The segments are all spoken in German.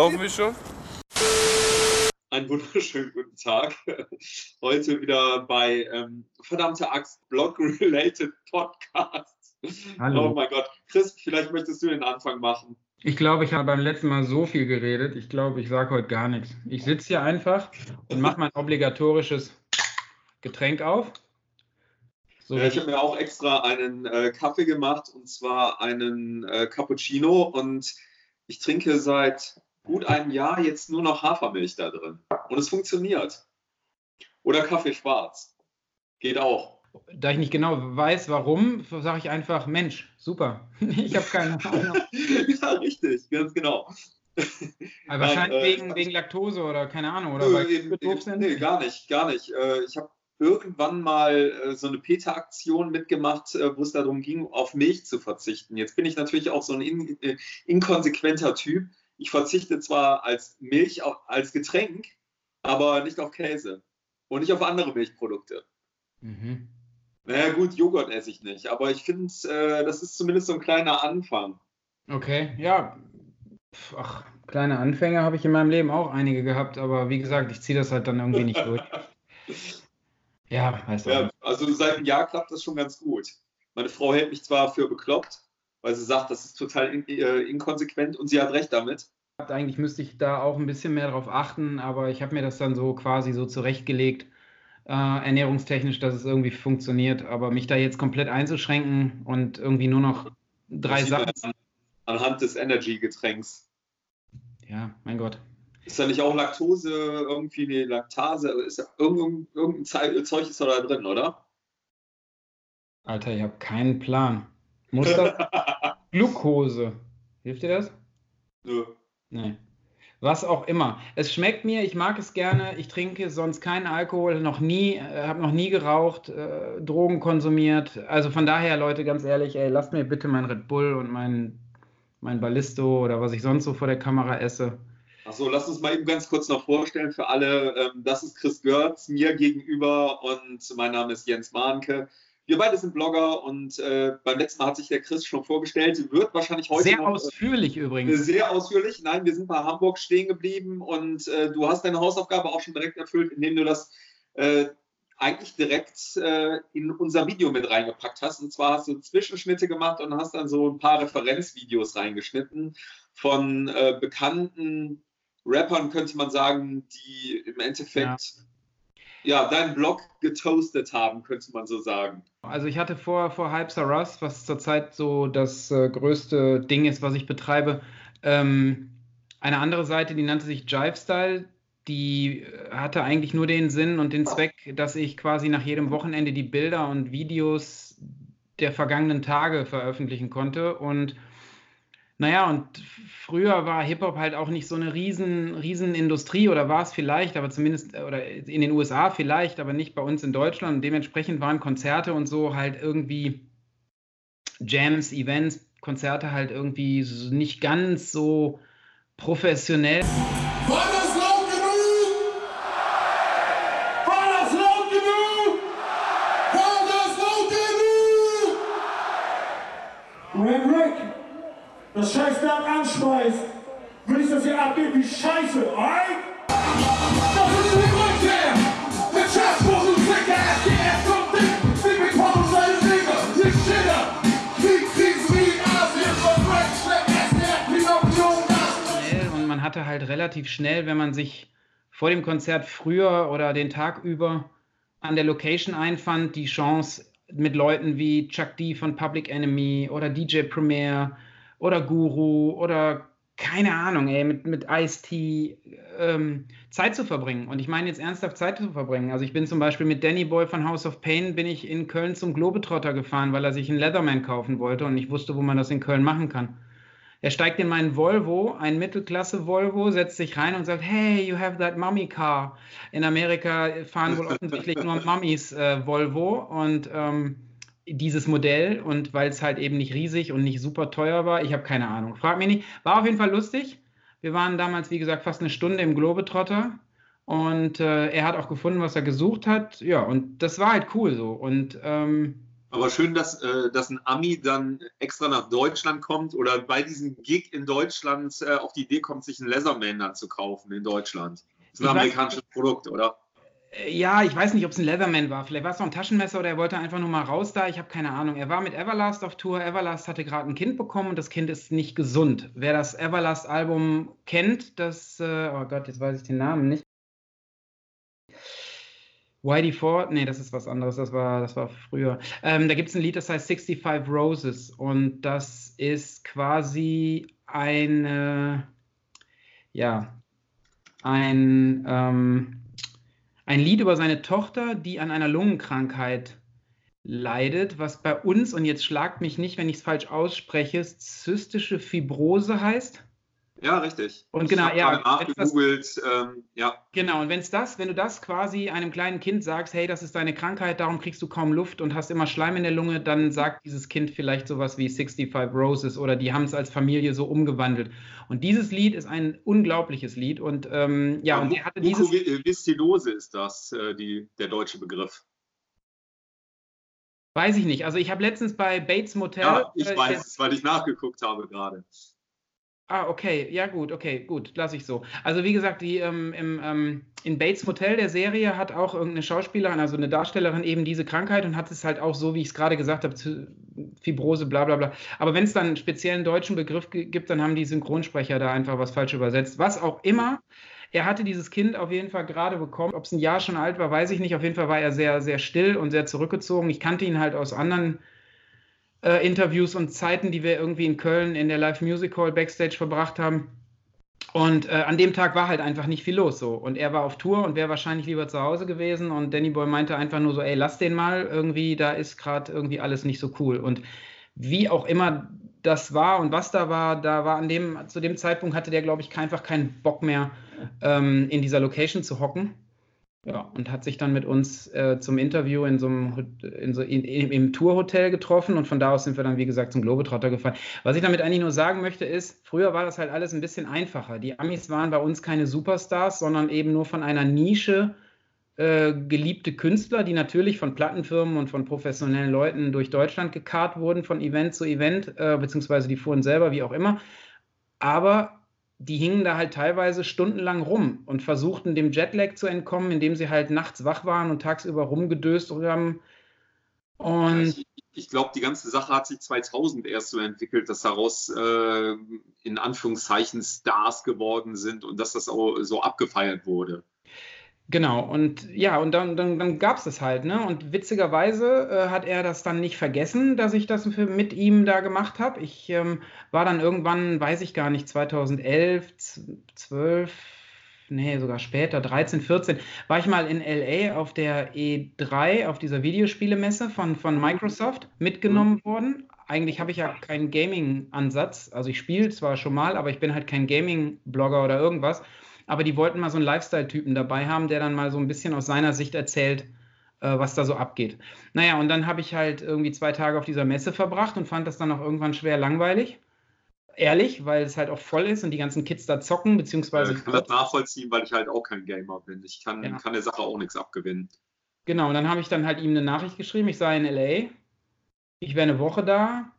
Laufen wir schon? Einen wunderschönen guten Tag. Heute wieder bei ähm, verdammte Axt Blog-Related Podcast. Hallo. Oh mein Gott. Chris, vielleicht möchtest du den Anfang machen. Ich glaube, ich habe beim letzten Mal so viel geredet. Ich glaube, ich sage heute gar nichts. Ich sitze hier einfach und mache mein obligatorisches Getränk auf. So Ja, ich habe mir auch extra einen äh, Kaffee gemacht und zwar einen äh, Cappuccino und ich trinke seit gut einem Jahr jetzt nur noch Hafermilch da drin. Und es funktioniert. Oder Kaffee schwarz. Geht auch. da ich nicht genau weiß, warum, sage ich einfach, Mensch, super. Ich habe keine Ahnung. ja, richtig, ganz genau. Aber wahrscheinlich äh, wegen, wegen Laktose oder keine Ahnung, oder weil eben, doof sind. nee, gar nicht, gar nicht. Äh, ich habe irgendwann mal äh, so eine PETA-Aktion mitgemacht, äh, wo es darum ging, auf Milch zu verzichten. Jetzt bin ich natürlich auch so ein in, inkonsequenter Typ. Ich verzichte zwar als Milch als Getränk, aber nicht auf Käse und nicht auf andere Milchprodukte. Mhm. Naja, gut, Joghurt esse ich nicht, aber ich finde, äh, das ist zumindest so ein kleiner Anfang. Okay, ja. Ach, kleine Anfänge habe ich in meinem Leben auch einige gehabt, aber wie gesagt, ich ziehe das halt dann irgendwie nicht durch. Ja, weißt du. Ja, also seit einem Jahr klappt das schon ganz gut. Meine Frau hält mich zwar für bekloppt, weil sie sagt, das ist total in, äh, inkonsequent und sie hat recht damit. Eigentlich müsste ich da auch ein bisschen mehr drauf achten, aber ich habe mir das dann so quasi so zurechtgelegt, äh, ernährungstechnisch, dass es irgendwie funktioniert. Aber mich da jetzt komplett einzuschränken und irgendwie nur noch drei Sachen. an- Anhand des Energy-Getränks. Ja, mein Gott. Ist da nicht auch Laktose, irgendwie eine Laktase? Ist da irgendein, irgendein Zeug ist da drin, oder? Alter, ich habe keinen Plan. Muss das Glucose? Hilft dir das? Nö. Nee. Was auch immer. Es schmeckt mir, ich mag es gerne. Ich trinke sonst keinen Alkohol, noch nie, äh, habe noch nie geraucht, äh, Drogen konsumiert. Also von daher, Leute, ganz ehrlich, ey, lasst mir bitte mein Red Bull und mein, mein Ballisto oder was ich sonst so vor der Kamera esse. Achso, lass uns mal eben ganz kurz noch vorstellen für alle. Ähm, das ist Chris Görz, mir gegenüber und mein Name ist Jens Mahnke. Wir beide sind Blogger und äh, beim letzten Mal hat sich der Chris schon vorgestellt. Wird wahrscheinlich heute Sehr noch, äh, ausführlich übrigens. Sehr ausführlich. Nein, wir sind bei Hamburg stehen geblieben und äh, du hast deine Hausaufgabe auch schon direkt erfüllt, indem du das äh, eigentlich direkt äh, in unser Video mit reingepackt hast. Und zwar hast du Zwischenschnitte gemacht und hast dann so ein paar Referenzvideos reingeschnitten von äh, bekannten Rappern, könnte man sagen, die im Endeffekt ja. Deinen Blog getoastet haben, könnte man so sagen. Also ich hatte vor, vor Hype Saras, was zurzeit so das äh, größte Ding ist, was ich betreibe, ähm, eine andere Seite, die nannte sich Jive Style. Die äh, hatte eigentlich nur den Sinn und den Zweck, dass ich quasi nach jedem Wochenende die Bilder und Videos der vergangenen Tage veröffentlichen konnte. Und naja, und früher war Hip-Hop halt auch nicht so eine riesen, riesen Industrie oder war es vielleicht, aber zumindest, oder in den USA vielleicht, aber nicht bei uns in Deutschland. Und dementsprechend waren Konzerte und so halt irgendwie Jams, Events, Konzerte halt irgendwie nicht ganz so professionell. War das laut genug? War das laut genug? War das laut genug? Wenn Rick das Anschmeißt, will ich, dass ihr abgeht wie Scheiße, alright? Das ist die Rückkehr! Der Transport und Sicker, FDF kommt dick! Wir bekommen seine Dinge, nicht Schiller! Krieg, Krisen wie in Asien, von Frank Schleck, SDF, Pinocchio, das schnell und man hatte halt relativ schnell, wenn man sich vor dem Konzert früher oder den Tag über an der Location einfand, die Chance mit Leuten wie Chuck D von Public Enemy oder DJ Premier oder Guru oder keine Ahnung, ey, mit, mit Ice-T ähm, Zeit zu verbringen. Und ich meine jetzt ernsthaft Zeit zu verbringen. Also ich bin zum Beispiel mit Danny Boy von House of Pain, bin ich in Köln zum Globetrotter gefahren, weil er sich einen Leatherman kaufen wollte und ich wusste, wo man das in Köln machen kann. Er steigt in meinen Volvo, ein Mittelklasse-Volvo, setzt sich rein und sagt, hey, you have that mummy car. In Amerika fahren wohl offensichtlich nur Mummies äh, Volvo und ähm, dieses Modell und weil es halt eben nicht riesig und nicht super teuer war, ich habe keine Ahnung. Frag mich nicht. War auf jeden Fall lustig. Wir waren damals, wie gesagt, fast eine Stunde im Globetrotter und äh, er hat auch gefunden, was er gesucht hat. Ja, und das war halt cool so. Und ähm, Aber schön, dass, äh, dass ein Ami dann extra nach Deutschland kommt oder bei diesem Gig in Deutschland äh, auf die Idee kommt, sich einen Leatherman dann zu kaufen in Deutschland. Das ist ein amerikanisches Produkt, oder? Äh, ja, ich weiß nicht, ob es ein Leatherman war. Vielleicht war es noch ein Taschenmesser oder er wollte einfach nur mal raus da. Ich habe keine Ahnung. Er war mit Everlast auf Tour. Everlast hatte gerade ein Kind bekommen und das Kind ist nicht gesund. Wer das Everlast-Album kennt, das, äh, oh Gott, jetzt weiß ich den Namen nicht. YD4, nee, das ist was anderes, das war, das war früher. Ähm, da gibt es ein Lied, das heißt 65 Roses und das ist quasi eine, ja, ein, ähm, ein Lied über seine Tochter, die an einer Lungenkrankheit leidet, was bei uns, und jetzt schlagt mich nicht, wenn ich es falsch ausspreche, zystische Fibrose heißt. Ja, richtig. Und genau, ja. Nachgegoogelt, ähm, ja. Genau, und wenn es das, wenn du das quasi einem kleinen Kind sagst, hey, das ist deine Krankheit, darum kriegst du kaum Luft und hast immer Schleim in der Lunge, dann sagt dieses Kind vielleicht sowas wie 65 Roses oder die haben es als Familie so umgewandelt. Und dieses Lied ist ein unglaubliches Lied und ähm, ja, ja, und er hatte dieses. Mukoviszidose ist das, äh, die, der deutsche Begriff. Weiß ich nicht. Also ich habe letztens bei Bates Motel. Ja, ich äh, weiß es, weil ich nachgeguckt habe gerade. Ah, okay, ja gut, okay, gut, lasse ich so. Also wie gesagt, die ähm, im, ähm, in Bates Motel der Serie hat auch irgendeine Schauspielerin, also eine Darstellerin eben diese Krankheit und hat es halt auch so, wie ich es gerade gesagt habe, Fibrose, bla bla bla. Aber wenn es dann einen speziellen deutschen Begriff gibt, dann haben die Synchronsprecher da einfach was falsch übersetzt. Was auch immer. Er hatte dieses Kind auf jeden Fall gerade bekommen. Ob es ein Jahr schon alt war, weiß ich nicht. Auf jeden Fall war er sehr, sehr still und sehr zurückgezogen. Ich kannte ihn halt aus anderen Interviews und Zeiten, die wir irgendwie in Köln in der Live Music Hall Backstage verbracht haben. Und äh, an dem Tag war halt einfach nicht viel los so. Und er war auf Tour und wäre wahrscheinlich lieber zu Hause gewesen. Und Danny Boy meinte einfach nur so, ey, lass den mal, irgendwie, da ist gerade irgendwie alles nicht so cool. Und wie auch immer das war und was da war, da war an dem, zu dem Zeitpunkt hatte der, glaube ich, einfach keinen Bock mehr, ähm, in dieser Location zu hocken. Ja, und hat sich dann mit uns äh, zum Interview in so einem in so, in, in, im Tourhotel getroffen und von da aus sind wir dann, wie gesagt, zum Globetrotter gefahren. Was ich damit eigentlich nur sagen möchte, ist, früher war das halt alles ein bisschen einfacher. Die Amis waren bei uns keine Superstars, sondern eben nur von einer Nische äh, geliebte Künstler, die natürlich von Plattenfirmen und von professionellen Leuten durch Deutschland gekarrt wurden, von Event zu Event, äh, beziehungsweise die fuhren selber, wie auch immer. Aber die hingen da halt teilweise stundenlang rum und versuchten dem Jetlag zu entkommen, indem sie halt nachts wach waren und tagsüber rumgedöst haben. Und ich, ich glaube, die ganze Sache hat sich 2000 erst so entwickelt, dass daraus äh, in Anführungszeichen Stars geworden sind und dass das auch so abgefeiert wurde. Genau, und ja, und dann, dann, dann gab es das halt, ne? Und witzigerweise äh, hat er das dann nicht vergessen, dass ich das für, mit ihm da gemacht habe. Ich ähm, war dann irgendwann, weiß ich gar nicht, 2011, 12, nee, sogar später, 13, 14, war ich mal in LA auf der E3, auf dieser Videospielemesse von, von Microsoft, mitgenommen mhm. worden. Eigentlich habe ich ja keinen Gaming-Ansatz. Also ich spiele zwar schon mal, aber ich bin halt kein Gaming-Blogger oder irgendwas aber die wollten mal so einen Lifestyle-Typen dabei haben, der dann mal so ein bisschen aus seiner Sicht erzählt, äh, was da so abgeht. Naja, und dann habe ich halt irgendwie zwei Tage auf dieser Messe verbracht und fand das dann auch irgendwann schwer langweilig. Ehrlich, weil es halt auch voll ist und die ganzen Kids da zocken, beziehungsweise. Ich kann das nachvollziehen, weil ich halt auch kein Gamer bin. Ich kann, ja. kann der Sache auch nichts abgewinnen. Genau, und dann habe ich dann halt ihm eine Nachricht geschrieben, ich sei in LA, ich wäre eine Woche da,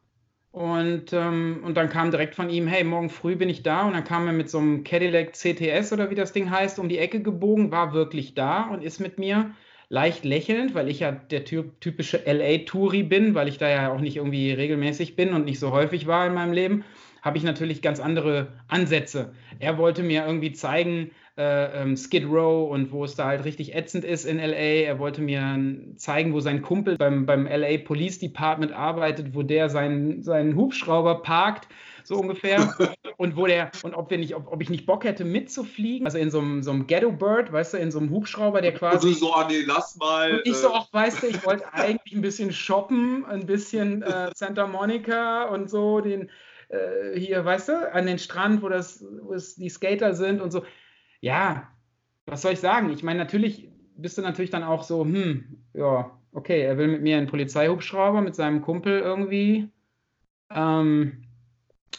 und, ähm, und dann kam direkt von ihm, hey, morgen früh bin ich da. Und dann kam er mit so einem Cadillac CTS oder wie das Ding heißt, um die Ecke gebogen, war wirklich da und ist mit mir leicht lächelnd, weil ich ja der typische LA-Touri bin, weil ich da ja auch nicht irgendwie regelmäßig bin und nicht so häufig war in meinem Leben, habe ich natürlich ganz andere Ansätze. Er wollte mir irgendwie zeigen, äh, ähm, Skid Row und wo es da halt richtig ätzend ist in LA. Er wollte mir zeigen, wo sein Kumpel beim, beim LA Police Department arbeitet, wo der seinen, seinen Hubschrauber parkt, so ungefähr. und wo der, und ob wir nicht, ob, ob ich nicht Bock hätte, mitzufliegen. Also in so einem, so einem Ghetto Bird, weißt du, in so einem Hubschrauber, der quasi. Und so, ah nee, lass mal. Und ich so, auch, äh, weißt du, ich wollte eigentlich ein bisschen shoppen, ein bisschen äh, Santa Monica und so, den äh, hier, weißt du, an den Strand, wo das, wo es die Skater sind und so ja, was soll ich sagen? Ich meine, natürlich bist du natürlich dann auch so, hm, ja, okay, er will mit mir einen Polizeihubschrauber mit seinem Kumpel irgendwie. Ähm,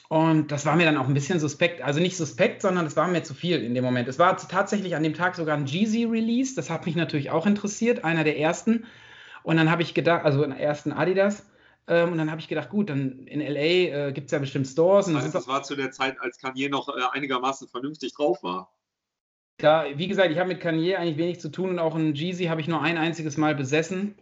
und das war mir dann auch ein bisschen suspekt. Also nicht suspekt, sondern es war mir zu viel in dem Moment. Es war tatsächlich an dem Tag sogar ein Jeezy-Release. Das hat mich natürlich auch interessiert, einer der ersten. Und dann habe ich gedacht, also einen ersten Adidas. Ähm, und dann habe ich gedacht, gut, dann in LA äh, gibt es ja bestimmt Stores. Und das, heißt, das war zu der Zeit, als Kanye noch äh, einigermaßen vernünftig drauf war. Da, wie gesagt, ich habe mit Kanye eigentlich wenig zu tun und auch einen Jeezy habe ich nur ein einziges Mal besessen.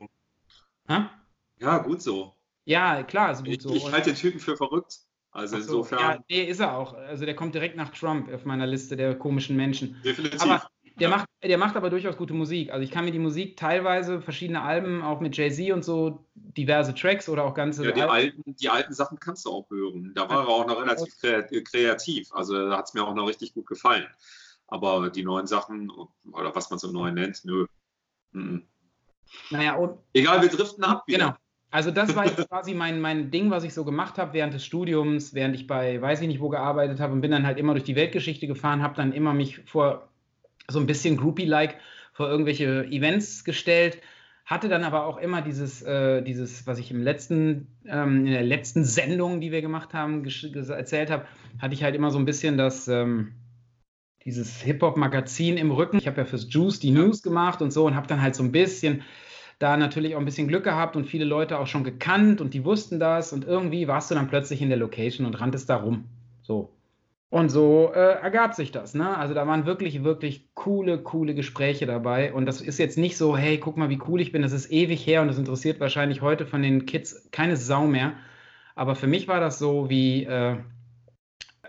Ha? Ja, gut so. Ja, klar, ist gut ich, so. Ich halte den Typen für verrückt. Also so, insofern. Ja, nee, ist er auch. Also der kommt direkt nach Trump auf meiner Liste der komischen Menschen. Definitiv. Aber der, ja. macht, der macht aber durchaus gute Musik. Also ich kann mir die Musik teilweise, verschiedene Alben, auch mit Jay-Z und so, diverse Tracks oder auch ganze. Ja, die alten, die alten Sachen kannst du auch hören. Da war er auch noch relativ kreativ. Also da hat es mir auch noch richtig gut gefallen. Aber die neuen Sachen, oder was man so neu nennt, nö. Mhm. Naja, und. Egal, wir driften ab. Wieder. Genau. Also das war jetzt quasi mein, mein Ding, was ich so gemacht habe während des Studiums, während ich bei weiß ich nicht wo gearbeitet habe und bin dann halt immer durch die Weltgeschichte gefahren, habe dann immer mich vor so ein bisschen Groupie-like vor irgendwelche Events gestellt, hatte dann aber auch immer dieses, äh, dieses was ich im letzten, ähm, in der letzten Sendung, die wir gemacht haben, erzählt habe, hatte ich halt immer so ein bisschen das, ähm, dieses Hip-Hop-Magazin im Rücken. Ich habe ja fürs Juice die News gemacht und so und habe dann halt so ein bisschen da natürlich auch ein bisschen Glück gehabt und viele Leute auch schon gekannt und die wussten das und irgendwie warst du dann plötzlich in der Location und ranntest da rum. So. Und so äh, ergab sich das. Ne? Also da waren wirklich, wirklich coole, coole Gespräche dabei. Und das ist jetzt nicht so, hey, guck mal, wie cool ich bin. Das ist ewig her und das interessiert wahrscheinlich heute von den Kids keine Sau mehr. Aber für mich war das so wie. Äh,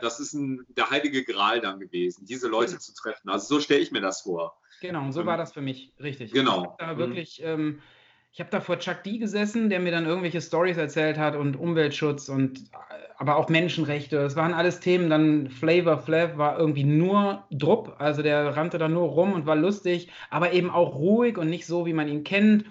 das ist ein, der heilige Gral dann gewesen, diese Leute zu treffen. Also so stelle ich mir das vor. Genau, und so ähm, war das für mich, richtig. Genau. Ich habe da mhm. wirklich, ähm, ich habe da vor Chuck D gesessen, der mir dann irgendwelche Stories erzählt hat und Umweltschutz und aber auch Menschenrechte. Das waren alles Themen. Dann Flavor Flav war irgendwie nur Drupp, also der rannte da nur rum und war lustig, aber eben auch ruhig und nicht so, wie man ihn kennt.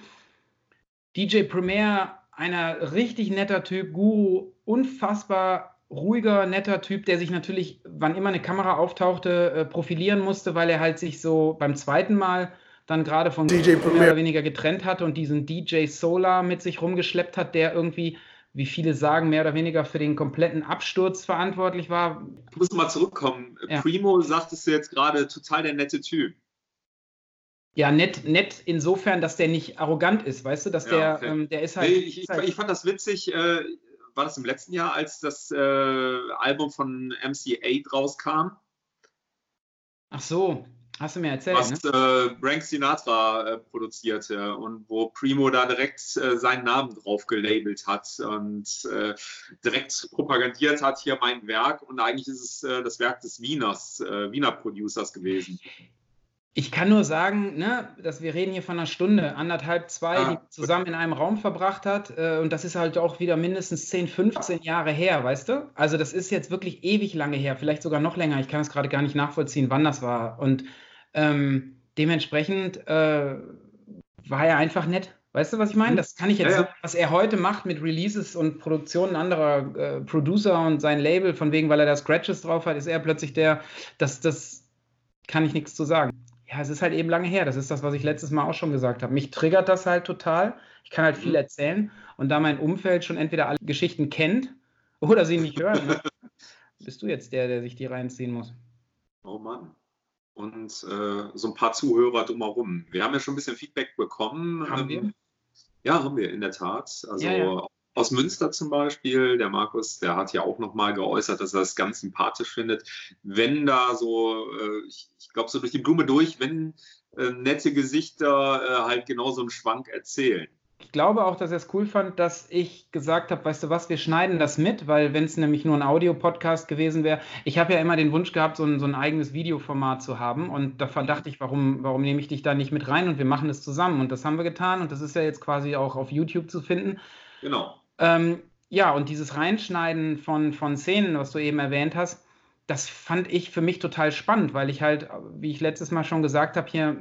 DJ Premier, einer richtig netter Typ, Guru, unfassbar ruhiger, netter Typ, der sich natürlich, wann immer eine Kamera auftauchte, äh, profilieren musste, weil er halt sich so beim zweiten Mal dann gerade von DJ mehr oder weniger getrennt hatte und diesen DJ Solar mit sich rumgeschleppt hat, der irgendwie, wie viele sagen, mehr oder weniger für den kompletten Absturz verantwortlich war. Ich muss mal zurückkommen. Ja. Primo sagtest du jetzt gerade, total der nette Typ. Ja, nett, nett insofern, dass der nicht arrogant ist, weißt du, dass ja, der, okay. ähm, der ist halt. Nee, ich, ich, ich, fand das witzig. Äh, war das im letzten Jahr, als das äh, Album von MCA rauskam? Ach so, hast du mir erzählt. Was ne? äh, Frank Sinatra äh, produzierte und wo Primo da direkt äh, seinen Namen drauf gelabelt hat und äh, direkt propagandiert hat, hier mein Werk. Und eigentlich ist es das Werk des Wieners, Wiener Producers gewesen. Ich kann nur sagen, ne, dass wir reden hier von einer Stunde, anderthalb, zwei, ah, die zusammen in einem Raum verbracht hat. Äh, und das ist halt auch wieder mindestens 10, 15 Jahre her, weißt du? Also das ist jetzt wirklich ewig lange her, vielleicht sogar noch länger. Ich kann es gerade gar nicht nachvollziehen, wann das war. Und ähm, dementsprechend äh, war er einfach nett. Weißt du, was ich meine? Mhm. Das kann ich jetzt, ja, ja. Was er heute macht mit Releases und Produktionen anderer äh, Producer und sein Label, von wegen, weil er da Scratches drauf hat, ist er plötzlich der, das, das kann ich nichts zu sagen ja, es ist halt eben lange her. Das ist das, was ich letztes Mal auch schon gesagt habe. Mich triggert das halt total. Ich kann halt viel mhm. erzählen. Und da mein Umfeld schon entweder alle Geschichten kennt oder sie nicht hören, ne? bist du jetzt der, der sich die reinziehen muss. Oh Mann. Und äh, so ein paar Zuhörer drumherum. Wir haben ja schon ein bisschen Feedback bekommen. Haben wir? Ja, haben wir in der Tat. Also ja, ja aus Münster zum Beispiel, der Markus, der hat ja auch nochmal geäußert, dass er das ganz sympathisch findet, wenn da so, äh, ich, glaube so durch die Blume durch, wenn äh, nette Gesichter äh, halt genau so einen Schwank erzählen. Ich glaube auch, dass er es cool fand, dass ich gesagt habe, weißt du was, wir schneiden das mit, weil wenn es nämlich nur ein Audio-Podcast gewesen wäre, ich habe ja immer den Wunsch gehabt, so ein, so ein eigenes Videoformat zu haben und da dachte ich, warum, warum nehme ich dich da nicht mit rein und wir machen es zusammen und das haben wir getan und das ist ja jetzt quasi auch auf YouTube zu finden. Genau. Ähm, ja, und dieses Reinschneiden von, von Szenen, was du eben erwähnt hast, das fand ich für mich total spannend, weil ich halt, wie ich letztes Mal schon gesagt habe, hier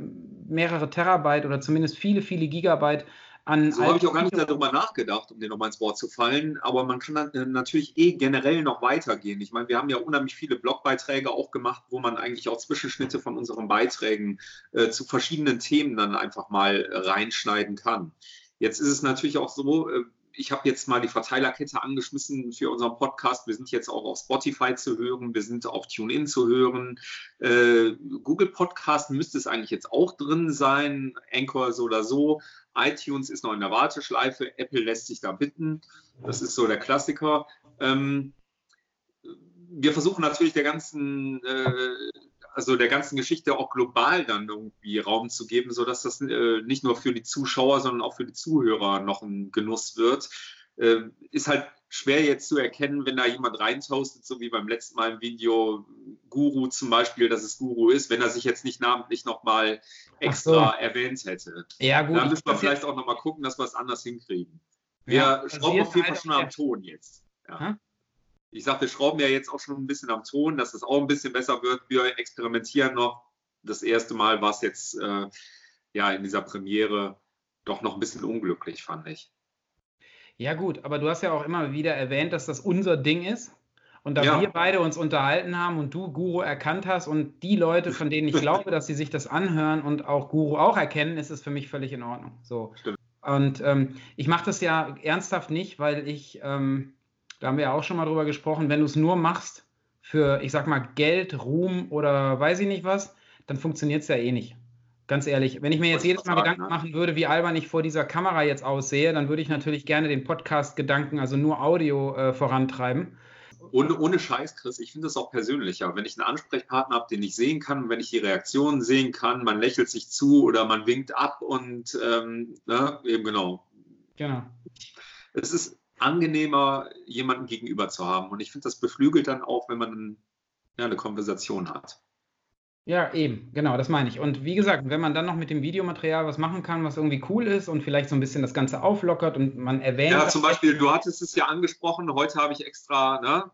mehrere Terabyte oder zumindest viele, viele Gigabyte an. So habe ich auch gar nicht darüber nachgedacht, um dir nochmal ins Wort zu fallen. Aber man kann äh, natürlich eh generell noch weitergehen. Ich meine, wir haben ja unheimlich viele Blogbeiträge auch gemacht, wo man eigentlich auch Zwischenschnitte von unseren Beiträgen äh, zu verschiedenen Themen dann einfach mal reinschneiden kann. Jetzt ist es natürlich auch so, äh, ich habe jetzt mal die Verteilerkette angeschmissen für unseren Podcast. Wir sind jetzt auch auf Spotify zu hören, wir sind auf TuneIn zu hören. Äh, Google Podcast müsste es eigentlich jetzt auch drin sein, Anchor so oder so. iTunes ist noch in der Warteschleife, Apple lässt sich da bitten. Das ist so der Klassiker. Ähm, wir versuchen natürlich der ganzen äh, also der ganzen Geschichte auch global dann irgendwie Raum zu geben, sodass das äh, nicht nur für die Zuschauer, sondern auch für die Zuhörer noch ein Genuss wird. Äh, ist halt schwer jetzt zu erkennen, wenn da jemand reintoastet, so wie beim letzten Mal im Video Guru zum Beispiel, dass es Guru ist, wenn er sich jetzt nicht namentlich nochmal extra so. erwähnt hätte. Ja, gut. Dann müssen wir vielleicht auch nochmal gucken, dass wir es anders hinkriegen. Wir ja, schrauben auf jeden Fall schon am Ton jetzt. Ja ich sage, wir schrauben ja jetzt auch schon ein bisschen am Ton, dass es auch ein bisschen besser wird. Wir experimentieren noch. Das erste Mal war es jetzt äh, ja in dieser Premiere doch noch ein bisschen unglücklich, fand ich. Ja, gut, aber du hast ja auch immer wieder erwähnt, dass das unser Ding ist. Und da ja. wir beide uns unterhalten haben und du Guru erkannt hast und die Leute, von denen ich glaube, dass sie sich das anhören und auch Guru auch erkennen, ist es für mich völlig in Ordnung. So. Stimmt. Und ähm, ich mache das ja ernsthaft nicht, weil ich ähm, da haben wir ja auch schon mal drüber gesprochen, wenn du es nur machst für, ich sag mal, Geld, Ruhm oder weiß ich nicht was, dann funktioniert es ja eh nicht. Ganz ehrlich, wenn ich mir jetzt jedes Mal Gedanken ne? machen würde, wie albern ich vor dieser Kamera jetzt aussehe, dann würde ich natürlich gerne den Podcast-Gedanken, also nur Audio, äh, vorantreiben. Ohne, ohne Scheiß, Chris, ich finde das auch persönlicher. Wenn ich einen Ansprechpartner habe, den ich sehen kann, wenn ich die Reaktionen sehen kann, man lächelt sich zu oder man winkt ab und ähm, ne, eben genau. Genau. Es ist, angenehmer, jemanden gegenüber zu haben. Und ich finde, das beflügelt dann auch, wenn man ja, eine Konversation hat. Ja, eben, genau, das meine ich. Und wie gesagt, wenn man dann noch mit dem Videomaterial was machen kann, was irgendwie cool ist und vielleicht so ein bisschen das Ganze auflockert und man erwähnt. Ja, zum Beispiel, du hattest es ja angesprochen, heute habe ich extra, ne?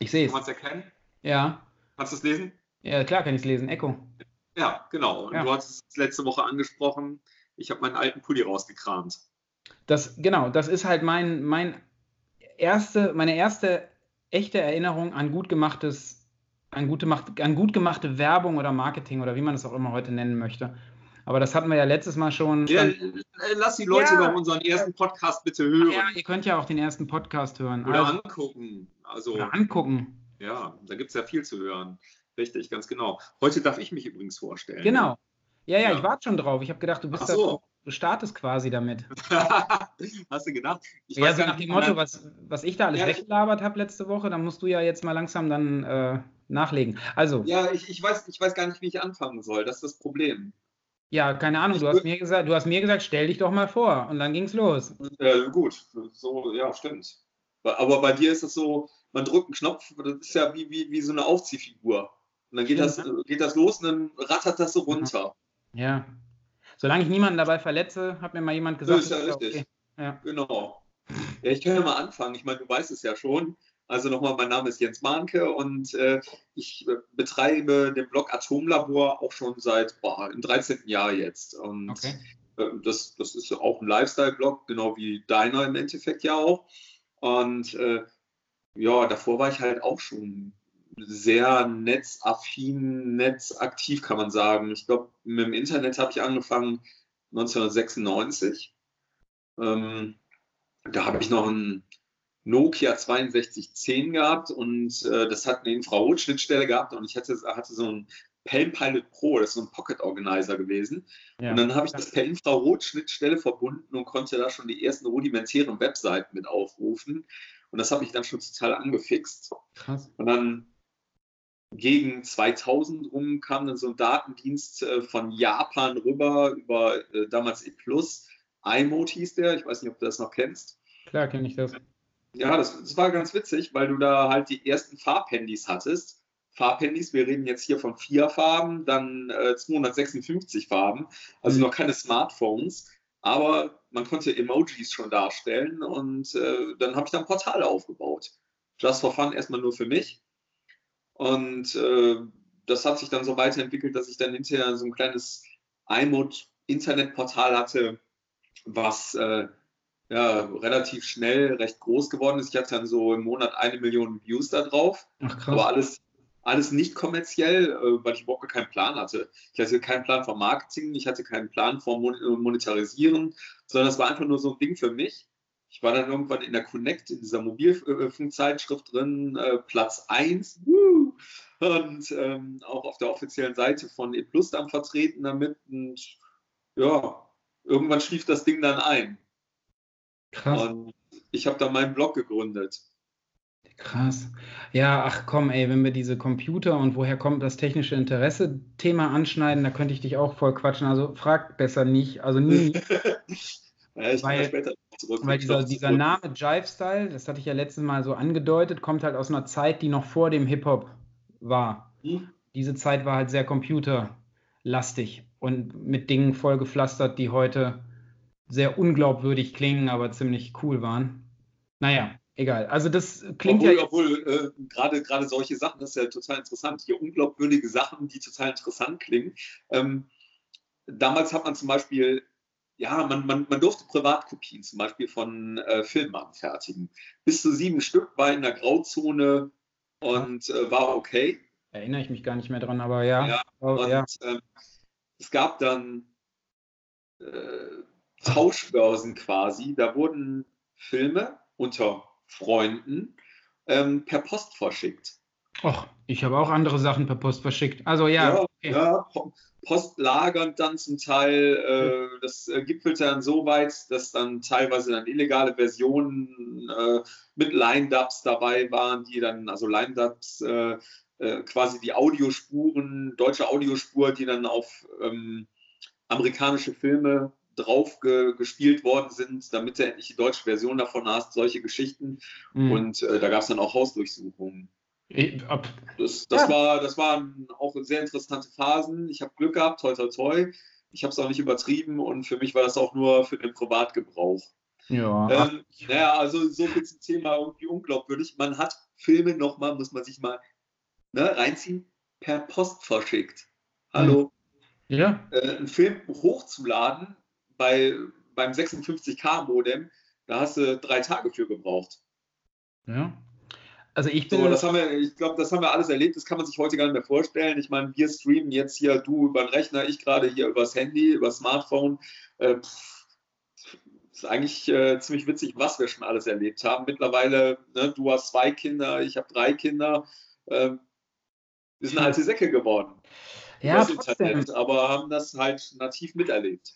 Ich sehe es. Kannst du es erkennen? Ja. Kannst du es lesen? Ja, klar kann ich es lesen. Echo. Ja, genau. Und ja. du hattest es letzte Woche angesprochen. Ich habe meinen alten Pulli rausgekramt. Das, genau, das ist halt mein, mein erste, meine erste echte Erinnerung an gut gemachtes, an, gute, an gut gemachte Werbung oder Marketing oder wie man es auch immer heute nennen möchte. Aber das hatten wir ja letztes Mal schon. Ja, lass die Leute ja. doch unseren ersten Podcast bitte hören. Ja, ihr könnt ja auch den ersten Podcast hören. Oder also, angucken. Also, oder angucken. Ja, da gibt es ja viel zu hören. Richtig, ganz genau. Heute darf ich mich übrigens vorstellen. Genau. Ja, ja, ja. ich warte schon drauf. Ich habe gedacht, du bist so. Du startest quasi damit. Hast du gedacht? Ich ja, so nach dem Motto, was, was ich da alles ja, weggelabert habe letzte Woche, dann musst du ja jetzt mal langsam dann äh, nachlegen. Also. Ja, ich, ich, weiß, ich weiß gar nicht, wie ich anfangen soll. Das ist das Problem. Ja, keine Ahnung. Du hast, mir gesagt, du hast mir gesagt, stell dich doch mal vor. Und dann ging es los. Äh, gut, so, ja, stimmt. Aber bei dir ist es so, man drückt einen Knopf, das ist ja wie, wie, wie so eine Aufziehfigur. Und dann geht, das, geht das los und dann rattert das so runter. Ja. Solange ich niemanden dabei verletze, hat mir mal jemand gesagt. Das ist ja richtig. Okay. Ja. Genau. Ja, ich kann ja mal anfangen. Ich meine, du weißt es ja schon. Also nochmal, mein Name ist Jens Mahnke und äh, ich äh, betreibe den Blog Atomlabor auch schon seit boah, im 13. Jahr jetzt. Und okay. äh, das, das ist auch ein Lifestyle-Blog, genau wie deiner im Endeffekt ja auch. Und äh, ja, davor war ich halt auch schon sehr netzaffin, netzaktiv, kann man sagen. Ich glaube, mit dem Internet habe ich angefangen 1996. Ähm, da habe ich noch ein Nokia 6210 gehabt und äh, das hat eine Infrarotschnittstelle gehabt und ich hatte, hatte so ein Palm Pilot Pro, das ist so ein Pocket Organizer gewesen. Ja. Und dann habe ich das per Infrarotschnittstelle verbunden und konnte da schon die ersten rudimentären Webseiten mit aufrufen. Und das habe ich dann schon total angefixt. Krass. Und dann gegen 2000 rum kam dann so ein Datendienst äh, von Japan rüber über äh, damals E+. iMode hieß der, ich weiß nicht, ob du das noch kennst. Klar kenne ich das. Ja, das, das, war ganz witzig, weil du da halt die ersten Farbhandys hattest. Farbhandys, wir reden jetzt hier von vier Farben, dann äh, 256 Farben, also mhm. noch keine Smartphones, aber man konnte Emojis schon darstellen und äh, dann habe ich da ein Portal aufgebaut. Just for fun erstmal nur für mich und äh, das hat sich dann so weiterentwickelt, dass ich dann hinterher so ein kleines iMode-Internetportal hatte, was äh, ja, relativ schnell recht groß geworden ist. Ich hatte dann so im Monat eine Million Views da drauf. Ach, krass. Aber alles, alles nicht kommerziell, äh, weil ich überhaupt keinen Plan hatte. Ich hatte keinen Plan vom Marketing, ich hatte keinen Plan vom Monetarisieren, sondern es war einfach nur so ein Ding für mich. Ich war dann irgendwann in der Connect, in dieser Mobilfunkzeitschrift drin, äh, Platz 1. Woo! Und ähm, auch auf der offiziellen Seite von E Plus dann vertreten damit. Und ja, irgendwann schlief das Ding dann ein. Krass. Und ich habe dann meinen Blog gegründet. Krass. Ja, ach komm, ey, wenn wir diese Computer und woher kommt das technische Interesse Thema anschneiden, da könnte ich dich auch voll quatschen. Also frag besser nicht, also nie. ja, ich weil, später zurück. Weil dieser, dieser Name Jive Style, das hatte ich ja letztes Mal so angedeutet, kommt halt aus einer Zeit, die noch vor dem Hip-Hop war. Hm. Diese Zeit war halt sehr computerlastig und mit Dingen vollgepflastert, die heute sehr unglaubwürdig klingen, aber ziemlich cool waren. Naja, egal. Also das klingt obwohl, ja. Obwohl äh, gerade gerade solche Sachen, das ist ja total interessant. Hier unglaubwürdige Sachen, die total interessant klingen. Ähm, damals hat man zum Beispiel, ja, man, man, man durfte Privatkopien zum Beispiel von äh, Filmen anfertigen. Bis zu sieben Stück war in der Grauzone und äh, war okay. Erinnere ich mich gar nicht mehr dran, aber ja. ja, oh, und, ja. Ähm, es gab dann äh, Tauschbörsen quasi. Da wurden Filme unter Freunden ähm, per Post verschickt. Och, ich habe auch andere Sachen per Post verschickt. Also ja. Ja, okay. ja Postlagernd dann zum Teil. Äh, das äh, gipfelte dann so weit, dass dann teilweise dann illegale Versionen äh, mit Line-Dubs dabei waren, die dann, also Line-Dubs, äh, äh, quasi die Audiospuren, deutsche Audiospur, die dann auf ähm, amerikanische Filme drauf ge gespielt worden sind, damit du endlich die deutsche Version davon hast, solche Geschichten. Mhm. Und äh, da gab es dann auch Hausdurchsuchungen. Das, das, ja. war, das waren auch sehr interessante Phasen. Ich habe Glück gehabt, toi toi toi. Ich habe es auch nicht übertrieben und für mich war das auch nur für den Privatgebrauch. Ja. Ähm, naja, also so viel zum Thema irgendwie unglaubwürdig. Man hat Filme nochmal, muss man sich mal ne, reinziehen, per Post verschickt. Hallo. Ja. Äh, einen Film hochzuladen bei, beim 56K-Modem, da hast du drei Tage für gebraucht. Ja. Also ich bin. So, das haben wir, ich glaube, das haben wir alles erlebt. Das kann man sich heute gar nicht mehr vorstellen. Ich meine, wir streamen jetzt hier, du über den Rechner, ich gerade hier übers Handy, über Smartphone. Äh, ist eigentlich äh, ziemlich witzig, was wir schon alles erlebt haben. Mittlerweile, ne, du hast zwei Kinder, ich habe drei Kinder. Äh, wir sind alte Säcke geworden. Ja, Internet, aber haben das halt nativ miterlebt.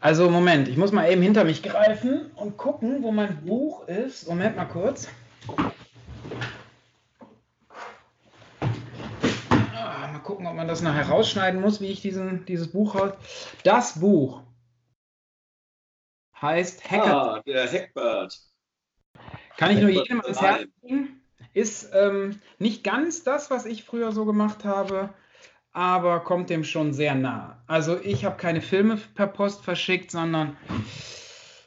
Also Moment, ich muss mal eben hinter mich greifen und gucken, wo mein Buch ist. Moment mal kurz. Ah, mal gucken, ob man das nachher rausschneiden muss, wie ich diesen, dieses Buch raus. Das Buch heißt Hacker. Ah, der Hackbird. Kann ich nur jedem ans Herz legen. Ist ähm, nicht ganz das, was ich früher so gemacht habe aber kommt dem schon sehr nah. Also ich habe keine Filme per Post verschickt, sondern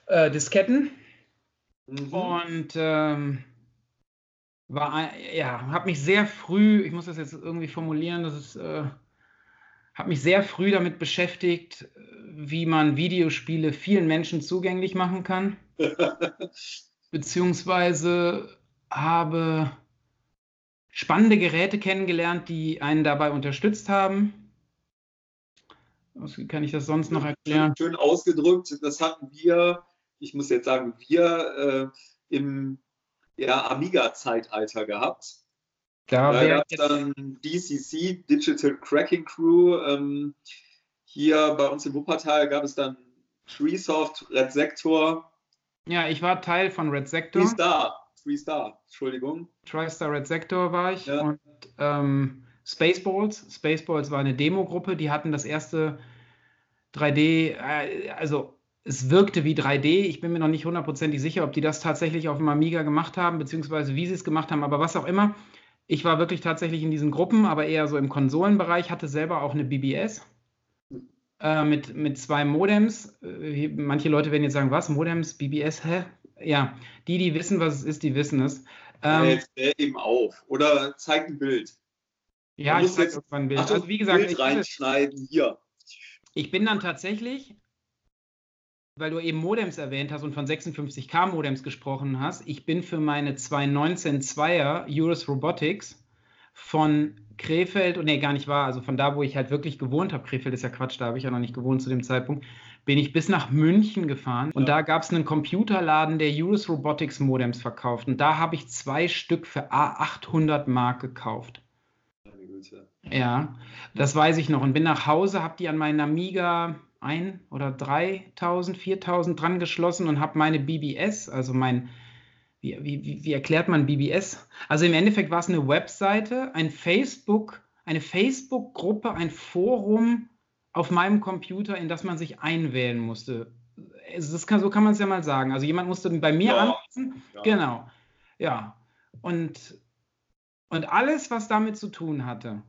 äh, Disketten. Mhm. Und ähm, war ja, habe mich sehr früh, ich muss das jetzt irgendwie formulieren, das ist, äh, habe mich sehr früh damit beschäftigt, wie man Videospiele vielen Menschen zugänglich machen kann. Beziehungsweise habe spannende Geräte kennengelernt, die einen dabei unterstützt haben. Wie kann ich das sonst noch erklären? Schön, schön ausgedrückt. Das hatten wir, ich muss jetzt sagen, wir äh, im ja, Amiga-Zeitalter gehabt. Da, da gab es dann DCC, Digital Cracking Crew. Ähm, hier bei uns in Wuppertal gab es dann Treesoft, Red Sector. Ja, ich war Teil von Red Sector. Wie ist da? Three Star, Entschuldigung. TriStar Red Sector war ich ja. und ähm, Spaceballs. Spaceballs war eine Demogruppe, die hatten das erste 3D, äh, also es wirkte wie 3D. Ich bin mir noch nicht hundertprozentig sicher, ob die das tatsächlich auf dem Amiga gemacht haben, beziehungsweise wie sie es gemacht haben, aber was auch immer. Ich war wirklich tatsächlich in diesen Gruppen, aber eher so im Konsolenbereich, hatte selber auch eine BBS äh, mit, mit zwei Modems. Äh, manche Leute werden jetzt sagen, was, Modems, BBS, hä? ja, die, die wissen, was es ist, die wissen es. Ähm, jetzt eben auf. Oder zeig ein Bild. Ja, ich zeige irgendwann ein Bild. Achtung, also wie gesagt, Bild ich, reinschneiden hier. Ich bin dann tatsächlich, weil du eben Modems erwähnt hast und von 56K Modems gesprochen hast, ich bin für meine 219 2er Eurus Robotics von Krefeld, und nee, gar nicht wahr, also von da, wo ich halt wirklich gewohnt habe, Krefeld ist ja Quatsch, da habe ich ja noch nicht gewohnt zu dem Zeitpunkt, bin ich bis nach München gefahren und ja. da gab es einen Computerladen, der Urus Robotics Modems verkauft. Und da habe ich zwei Stück für A800 Mark gekauft. Ja, das weiß ich noch. Und bin nach Hause, habe die an meinen Amiga ein oder 3000, 4000 dran geschlossen und habe meine BBS, also mein wie, wie, wie erklärt man BBS? Also im Endeffekt war es eine Webseite, ein Facebook, eine Facebook-Gruppe, ein Forum auf meinem Computer, in das man sich einwählen musste. Kann, so kann man es ja mal sagen. Also jemand musste bei mir ja. anrufen. Ja. Genau. Ja. Und, und alles, was damit zu tun hatte,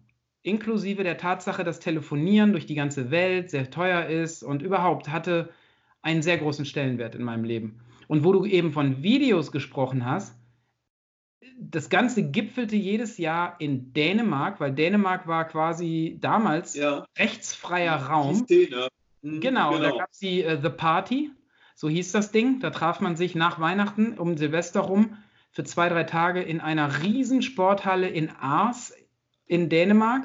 inklusive der Tatsache, dass Telefonieren durch die ganze Welt sehr teuer ist und überhaupt hatte einen sehr großen Stellenwert in meinem Leben. Und wo du eben von Videos gesprochen hast, das Ganze gipfelte jedes Jahr in Dänemark, weil Dänemark war quasi damals ja. rechtsfreier Raum. Mhm, genau, genau, da gab es die uh, The Party, so hieß das Ding. Da traf man sich nach Weihnachten um Silvester rum für zwei, drei Tage in einer riesen Sporthalle in Aars in Dänemark.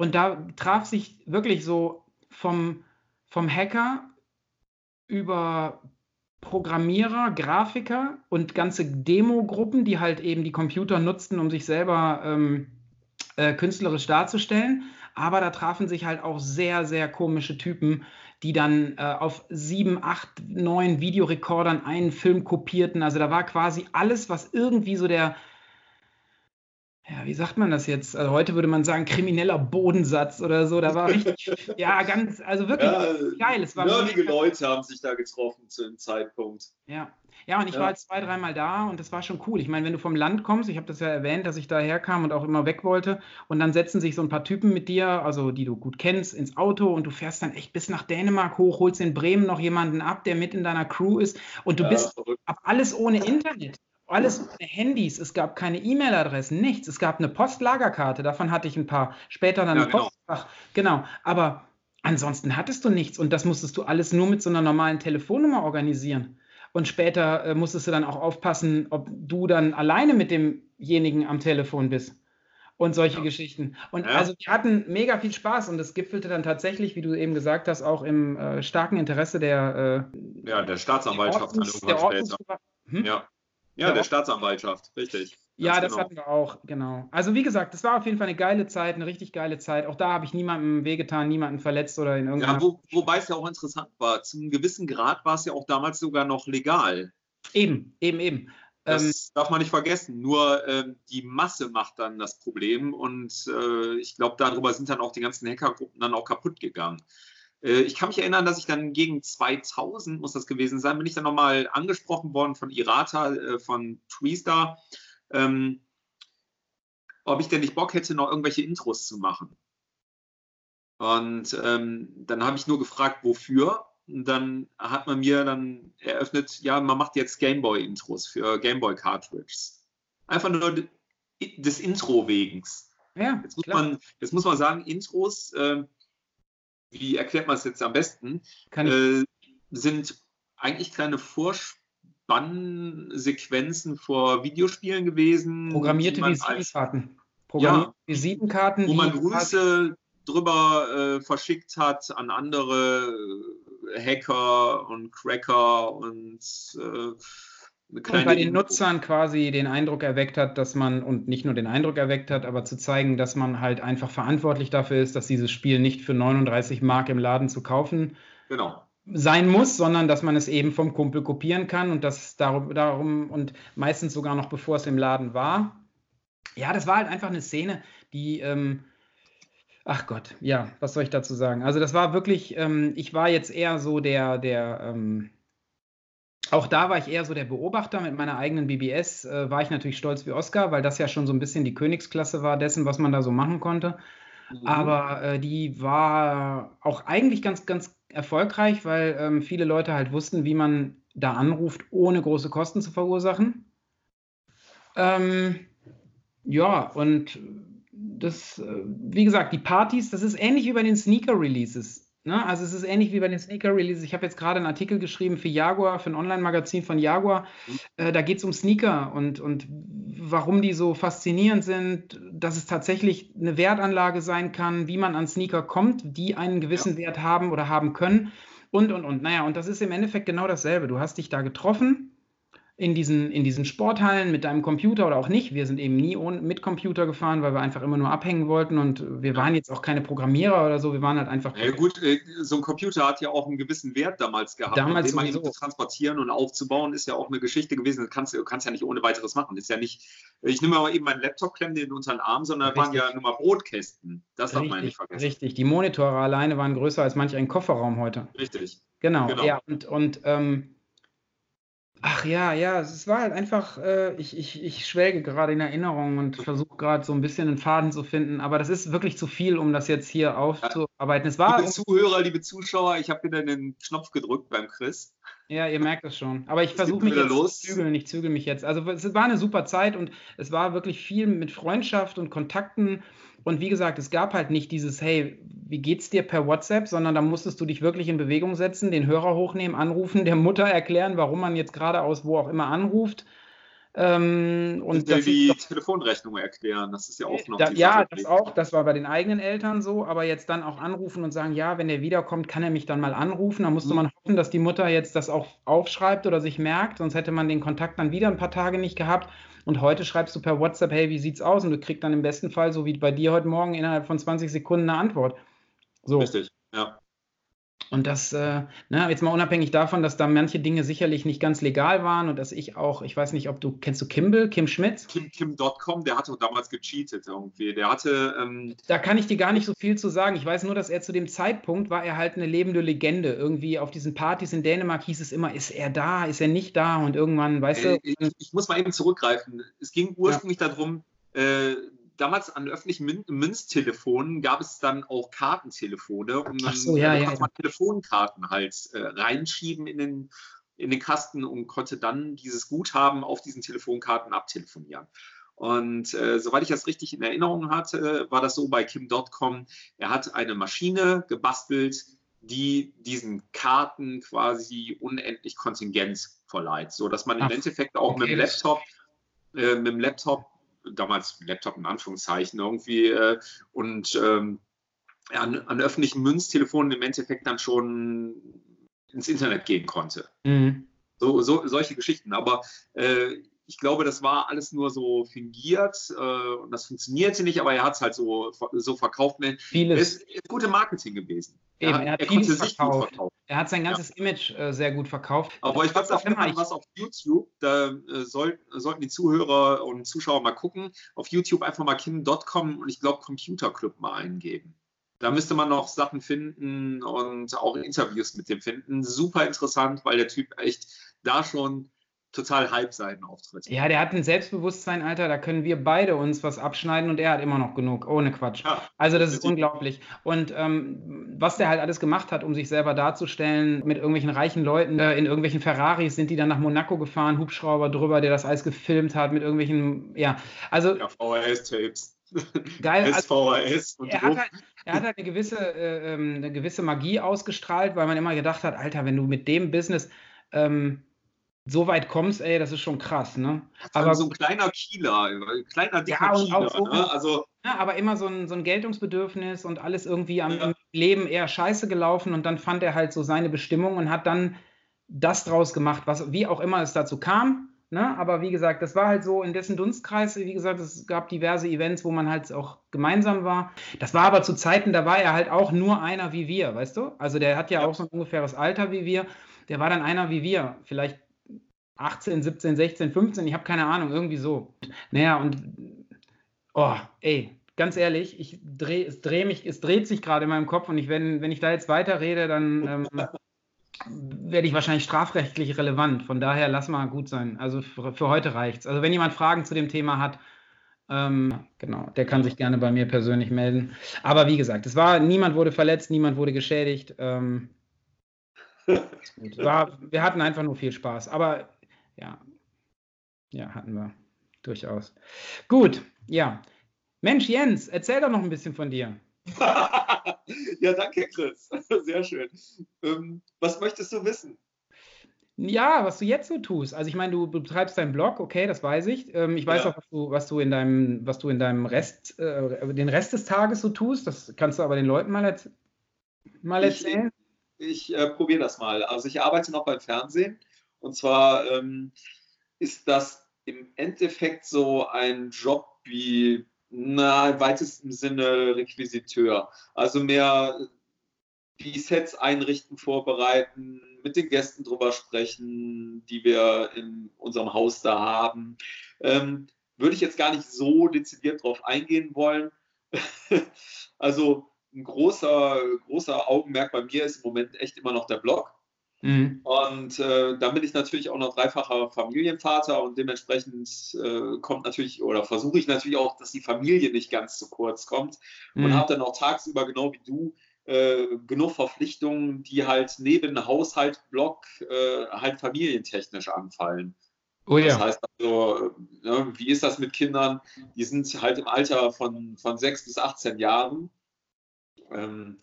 Und da traf sich wirklich so vom, vom Hacker über Programmierer, Grafiker und ganze Demo-Gruppen, die halt eben die Computer nutzten, um sich selber ähm, äh, künstlerisch darzustellen. Aber da trafen sich halt auch sehr, sehr komische Typen, die dann äh, auf sieben, acht, neun Videorekordern einen Film kopierten. Also da war quasi alles, was irgendwie so der ja, wie sagt man das jetzt? Also heute würde man sagen, krimineller Bodensatz oder so. Da war richtig, ja, ganz, also wirklich ja, geil. Es war nerdige Leute haben sich da getroffen zu dem Zeitpunkt. Ja. Ja, und ich ja. war jetzt zwei, dreimal da und das war schon cool. Ich meine, wenn du vom Land kommst, ich habe das ja erwähnt, dass ich da herkam und auch immer weg wollte, und dann setzen sich so ein paar Typen mit dir, also die du gut kennst, ins Auto und du fährst dann echt bis nach Dänemark hoch, holst in Bremen noch jemanden ab, der mit in deiner Crew ist und du ja, bist ab alles ohne Internet alles Handys, es gab keine E-Mail-Adressen, nichts. Es gab eine Postlagerkarte, davon hatte ich ein paar. Später dann ja, ein genau. Postfach. Genau, aber ansonsten hattest du nichts und das musstest du alles nur mit so einer normalen Telefonnummer organisieren. Und später äh, musstest du dann auch aufpassen, ob du dann alleine mit demjenigen am Telefon bist und solche ja. Geschichten. Und ja. also wir hatten mega viel Spaß und das gipfelte dann tatsächlich, wie du eben gesagt hast, auch im äh, starken Interesse der äh, ja der Staatsanwaltschaft der Ordnungs, der Ordnungs hm? Ja. Ja, der, der Staatsanwaltschaft, richtig. Ja, das genau. hatten wir auch, genau. Also wie gesagt, das war auf jeden Fall eine geile Zeit, eine richtig geile Zeit. Auch da habe ich niemandem wehgetan, niemanden verletzt oder in irgendeiner... Ja, wo, wobei es ja auch interessant war, zum gewissen Grad war es ja auch damals sogar noch legal. Eben, eben, eben. Das ähm, darf man nicht vergessen. Nur äh, die Masse macht dann das Problem und äh, ich glaube, darüber sind dann auch die ganzen Hackergruppen dann auch kaputt gegangen. Äh, ich kann mich erinnern, dass ich dann gegen 2000, muss das gewesen sein, bin ich dann nochmal angesprochen worden von Irata, äh, von Tweestar, ähm, ob ich denn nicht Bock hätte, noch irgendwelche Intros zu machen. Und ähm, dann habe ich nur gefragt, wofür. Und dann hat man mir dann eröffnet, ja, man macht jetzt Gameboy-Intros für Gameboy-Cartridges. Einfach nur des Intro wegens. Ja, jetzt, muss man, jetzt muss man sagen, Intros, äh, wie erklärt man es jetzt am besten, äh, sind eigentlich kleine Vorspannsequenzen vor Videospielen gewesen. Programmierte Visitenkarten. Programmierte ja, Visitenkarten. Wo man Grüße drüber äh, verschickt hat an andere äh, Hacker und Cracker und äh, und bei den Info. Nutzern quasi den Eindruck erweckt hat, dass man, und nicht nur den Eindruck erweckt hat, aber zu zeigen, dass man halt einfach verantwortlich dafür ist, dass dieses Spiel nicht für 39 Mark im Laden zu kaufen genau. sein muss, sondern dass man es eben vom Kumpel kopieren kann und das darum, darum und meistens sogar noch bevor es im Laden war. Ja, das war halt einfach eine Szene, die, ähm, ach Gott, ja, was soll ich dazu sagen? Also das war wirklich, ähm, ich war jetzt eher so der, der, ähm, auch da war ich eher so der Beobachter mit meiner eigenen BBS. Äh, war ich natürlich stolz wie Oscar, weil das ja schon so ein bisschen die Königsklasse war dessen, was man da so machen konnte. Mhm. Aber äh, die war auch eigentlich ganz, ganz erfolgreich, weil ähm, viele Leute halt wussten, wie man da anruft, ohne große Kosten zu verursachen. Ähm, ja, und das, äh, wie gesagt, die Partys, das ist ähnlich wie bei den Sneaker-Releases. Ne? Also es ist ähnlich wie bei den Sneaker-Releases. Ich habe jetzt gerade einen Artikel geschrieben für Jaguar, für ein Online-Magazin von Jaguar. Mhm. Äh, da geht es um Sneaker und, und warum die so faszinierend sind, dass es tatsächlich eine Wertanlage sein kann, wie man an Sneaker kommt, die einen gewissen ja. Wert haben oder haben können und, und, und. Naja, und das ist im Endeffekt genau dasselbe. Du hast dich da getroffen in diesen, in diesen Sporthallen mit deinem Computer oder auch nicht. Wir sind eben nie ohne, mit Computer gefahren, weil wir einfach immer nur abhängen wollten und wir waren jetzt auch keine Programmierer oder so, wir waren halt einfach. Ja, gut, äh, so ein Computer hat ja auch einen gewissen Wert damals gehabt. Damals den zu transportieren und aufzubauen, ist ja auch eine Geschichte gewesen. Das kannst du kannst ja nicht ohne weiteres machen. Das ist ja nicht, ich nehme mal eben meinen Laptop, klemme den unter den Arm, sondern da waren ja nur mal Brotkästen. Das darf man nicht vergessen. Richtig, die Monitore alleine waren größer als manch ein Kofferraum heute. Richtig. Genau, genau. ja, und, und ähm, Ach ja, ja, es war halt einfach, äh, ich, ich, ich schwelge gerade in Erinnerungen und versuche gerade so ein bisschen einen Faden zu finden, aber das ist wirklich zu viel, um das jetzt hier aufzuarbeiten. Es war, liebe Zuhörer, liebe Zuschauer, ich habe wieder den Knopf gedrückt beim Chris. Ja, ihr merkt es schon. Aber ich versuche mich jetzt los. zu zügeln, ich zügel mich jetzt. Also es war eine super Zeit und es war wirklich viel mit Freundschaft und Kontakten und wie gesagt, es gab halt nicht dieses, hey, wie geht's dir per WhatsApp, sondern da musstest du dich wirklich in Bewegung setzen, den Hörer hochnehmen, anrufen, der Mutter erklären, warum man jetzt gerade aus wo auch immer anruft. Ähm, und das die doch, Telefonrechnung erklären, das ist ja auch noch. Da, ja, das auch, das war bei den eigenen Eltern so, aber jetzt dann auch anrufen und sagen, ja, wenn er wiederkommt, kann er mich dann mal anrufen. Da musste mhm. man hoffen, dass die Mutter jetzt das auch aufschreibt oder sich merkt, sonst hätte man den Kontakt dann wieder ein paar Tage nicht gehabt. Und heute schreibst du per WhatsApp, hey, wie sieht's aus? Und du kriegst dann im besten Fall, so wie bei dir heute Morgen, innerhalb von 20 Sekunden eine Antwort. So. Richtig, ja. Und das, äh, na, ne, jetzt mal unabhängig davon, dass da manche Dinge sicherlich nicht ganz legal waren und dass ich auch, ich weiß nicht, ob du, kennst du Kimball, Kim Schmidt? Kim, Kim.com, der hatte damals gecheatet irgendwie. Der hatte. Ähm da kann ich dir gar nicht so viel zu sagen. Ich weiß nur, dass er zu dem Zeitpunkt war er halt eine lebende Legende. Irgendwie auf diesen Partys in Dänemark hieß es immer, ist er da, ist er nicht da? Und irgendwann, weißt äh, du. Ich, ich, muss mal eben zurückgreifen. Es ging ursprünglich ja. darum, äh, damals an öffentlichen Münztelefonen gab es dann auch Kartentelefone und dann so, ja, konnte man Telefonkarten halt äh, reinschieben in den, in den Kasten und konnte dann dieses Guthaben auf diesen Telefonkarten abtelefonieren. Und äh, soweit ich das richtig in Erinnerung hatte, war das so bei Kim.com. Er hat eine Maschine gebastelt, die diesen Karten quasi unendlich Kontingent verleiht, so dass man im Endeffekt auch okay. mit dem Laptop, äh, mit dem Laptop damals Laptop in Anführungszeichen irgendwie äh, und ähm, an, an, öffentlichen Münztelefonen im Endeffekt dann schon ins Internet gehen konnte. Mhm. So, so, solche Geschichten. Aber äh, ich glaube, das war alles nur so fingiert äh, und das funktionierte nicht, aber er hat es halt so, so verkauft. Vieles. Es ist gute Marketing gewesen. Eben, er, hat er konnte sich verkauft. gut Er hat sein ganzes ja. Image äh, sehr gut verkauft. Aber ich glaube, da findet man was auf YouTube. Da äh, soll, sollten die Zuhörer und Zuschauer mal gucken. Auf YouTube einfach mal kim.com und ich glaube Computer Club mal eingeben. Da müsste man noch Sachen finden und auch Interviews mit dem finden. Super interessant, weil der Typ echt da schon total Hype seinen Auftritt. Ja, der hat ein Selbstbewusstsein, Alter, da können wir beide uns was abschneiden und er hat immer noch genug, ohne Quatsch. Ja, also das ist unglaublich. Und ähm, was der halt alles gemacht hat, um sich selber darzustellen, mit irgendwelchen reichen Leuten, äh, in irgendwelchen Ferraris sind die dann nach Monaco gefahren, Hubschrauber drüber, der das alles gefilmt hat, mit irgendwelchen, ja, also... Ja, VHS-Tapes. Geil. SVHS also, er, hat halt, er hat halt eine gewisse, äh, ähm, eine gewisse Magie ausgestrahlt, weil man immer gedacht hat, Alter, wenn du mit dem Business... Ähm, so weit kommst, ey, das ist schon krass, ne? Aber so ein kleiner Kieler, ein kleiner dicker ja, Kieler, so, ne? Also ja, aber immer so ein, so ein Geltungsbedürfnis und alles irgendwie am ja. Leben eher scheiße gelaufen und dann fand er halt so seine Bestimmung und hat dann das draus gemacht, was wie auch immer es dazu kam. Ne? Aber wie gesagt, das war halt so in dessen Dunstkreis. Wie gesagt, es gab diverse Events, wo man halt auch gemeinsam war. Das war aber zu Zeiten, da war er halt auch nur einer wie wir, weißt du? Also der hat ja, ja. auch so ein ungefähres Alter wie wir. Der war dann einer wie wir. Vielleicht 18, 17, 16, 15, ich habe keine Ahnung, irgendwie so. Naja, und oh, ey, ganz ehrlich, ich dreh, es, dreh mich, es dreht sich gerade in meinem Kopf und ich, wenn, wenn ich da jetzt weiterrede, dann ähm, werde ich wahrscheinlich strafrechtlich relevant. Von daher lass mal gut sein. Also für, für heute reicht's. Also wenn jemand Fragen zu dem Thema hat, ähm, genau, der kann sich gerne bei mir persönlich melden. Aber wie gesagt, es war, niemand wurde verletzt, niemand wurde geschädigt. Ähm, war, wir hatten einfach nur viel Spaß. Aber ja. Ja, hatten wir. Durchaus. Gut, ja. Mensch, Jens, erzähl doch noch ein bisschen von dir. ja, danke, Chris. Sehr schön. Ähm, was möchtest du wissen? Ja, was du jetzt so tust. Also ich meine, du betreibst deinen Blog, okay, das weiß ich. Ähm, ich weiß ja. auch, was du, was du in deinem, was du in deinem Rest, äh, den Rest des Tages so tust. Das kannst du aber den Leuten mal, mal erzählen. Ich, ich äh, probiere das mal. Also ich arbeite noch beim Fernsehen und zwar ähm, ist das im Endeffekt so ein Job wie na, im weitesten Sinne Requisiteur. Also mehr die Sets einrichten, vorbereiten, mit den Gästen drüber sprechen, die wir in unserem Haus da haben. Ähm, würde ich jetzt gar nicht so dezidiert drauf eingehen wollen. also ein großer, großer Augenmerk bei mir ist im Moment echt immer noch der Blog. Mhm. Und äh, dann bin ich natürlich auch noch dreifacher Familienvater und dementsprechend äh, kommt natürlich oder versuche ich natürlich auch, dass die Familie nicht ganz zu kurz kommt mhm. und habe dann auch tagsüber genau wie du äh, genug Verpflichtungen, die halt neben Haushalt, Blog äh, halt familientechnisch anfallen. Oh ja. Das heißt also, ne, wie ist das mit Kindern? Die sind halt im Alter von, von 6 bis 18 Jahren. Ähm,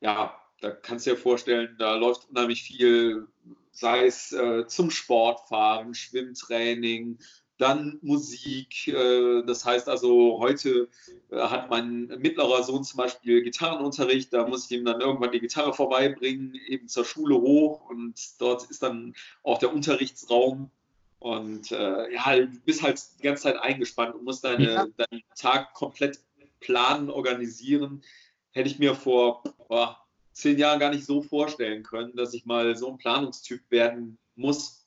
ja, da kannst du dir vorstellen, da läuft unheimlich viel, sei es äh, zum Sportfahren, Schwimmtraining, dann Musik. Äh, das heißt also, heute äh, hat mein mittlerer Sohn zum Beispiel Gitarrenunterricht. Da muss ich ihm dann irgendwann die Gitarre vorbeibringen, eben zur Schule hoch. Und dort ist dann auch der Unterrichtsraum. Und äh, ja, du bist halt die ganze Zeit eingespannt und musst deine, ja. deinen Tag komplett planen, organisieren. Hätte ich mir vor boah, zehn Jahren gar nicht so vorstellen können, dass ich mal so ein Planungstyp werden muss.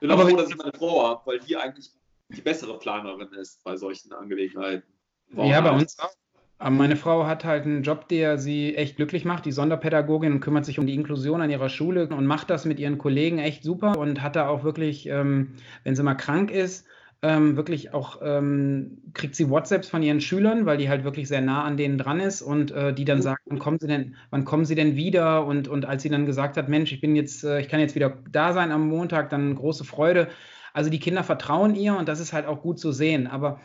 Bin aber froh, dass ich meine Frau habe, weil die eigentlich die bessere Planerin ist bei solchen Angelegenheiten. Warum ja, bei uns auch. Aber meine Frau hat halt einen Job, der sie echt glücklich macht, die Sonderpädagogin und kümmert sich um die Inklusion an ihrer Schule und macht das mit ihren Kollegen echt super und hat da auch wirklich, ähm, wenn sie mal krank ist, ähm, wirklich auch, ähm, kriegt sie WhatsApps von ihren Schülern, weil die halt wirklich sehr nah an denen dran ist und äh, die dann sagt, wann kommen sie denn, wann kommen sie denn wieder? Und, und als sie dann gesagt hat, Mensch, ich bin jetzt, äh, ich kann jetzt wieder da sein am Montag, dann große Freude. Also die Kinder vertrauen ihr und das ist halt auch gut zu sehen. Aber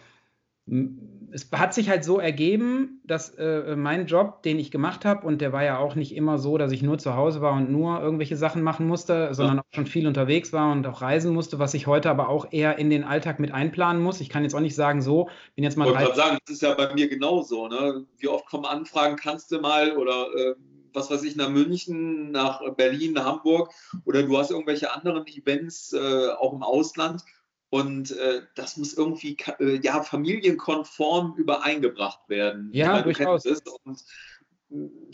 es hat sich halt so ergeben, dass äh, mein Job, den ich gemacht habe, und der war ja auch nicht immer so, dass ich nur zu Hause war und nur irgendwelche Sachen machen musste, sondern ja. auch schon viel unterwegs war und auch reisen musste, was ich heute aber auch eher in den Alltag mit einplanen muss. Ich kann jetzt auch nicht sagen, so, bin jetzt mal. Ich wollte sagen, das ist ja bei mir genauso. Ne? Wie oft kommen Anfragen, kannst du mal oder äh, was weiß ich, nach München, nach Berlin, nach Hamburg oder du hast irgendwelche anderen Events äh, auch im Ausland und äh, das muss irgendwie äh, ja, familienkonform übereingebracht werden. Ja, durchaus. Und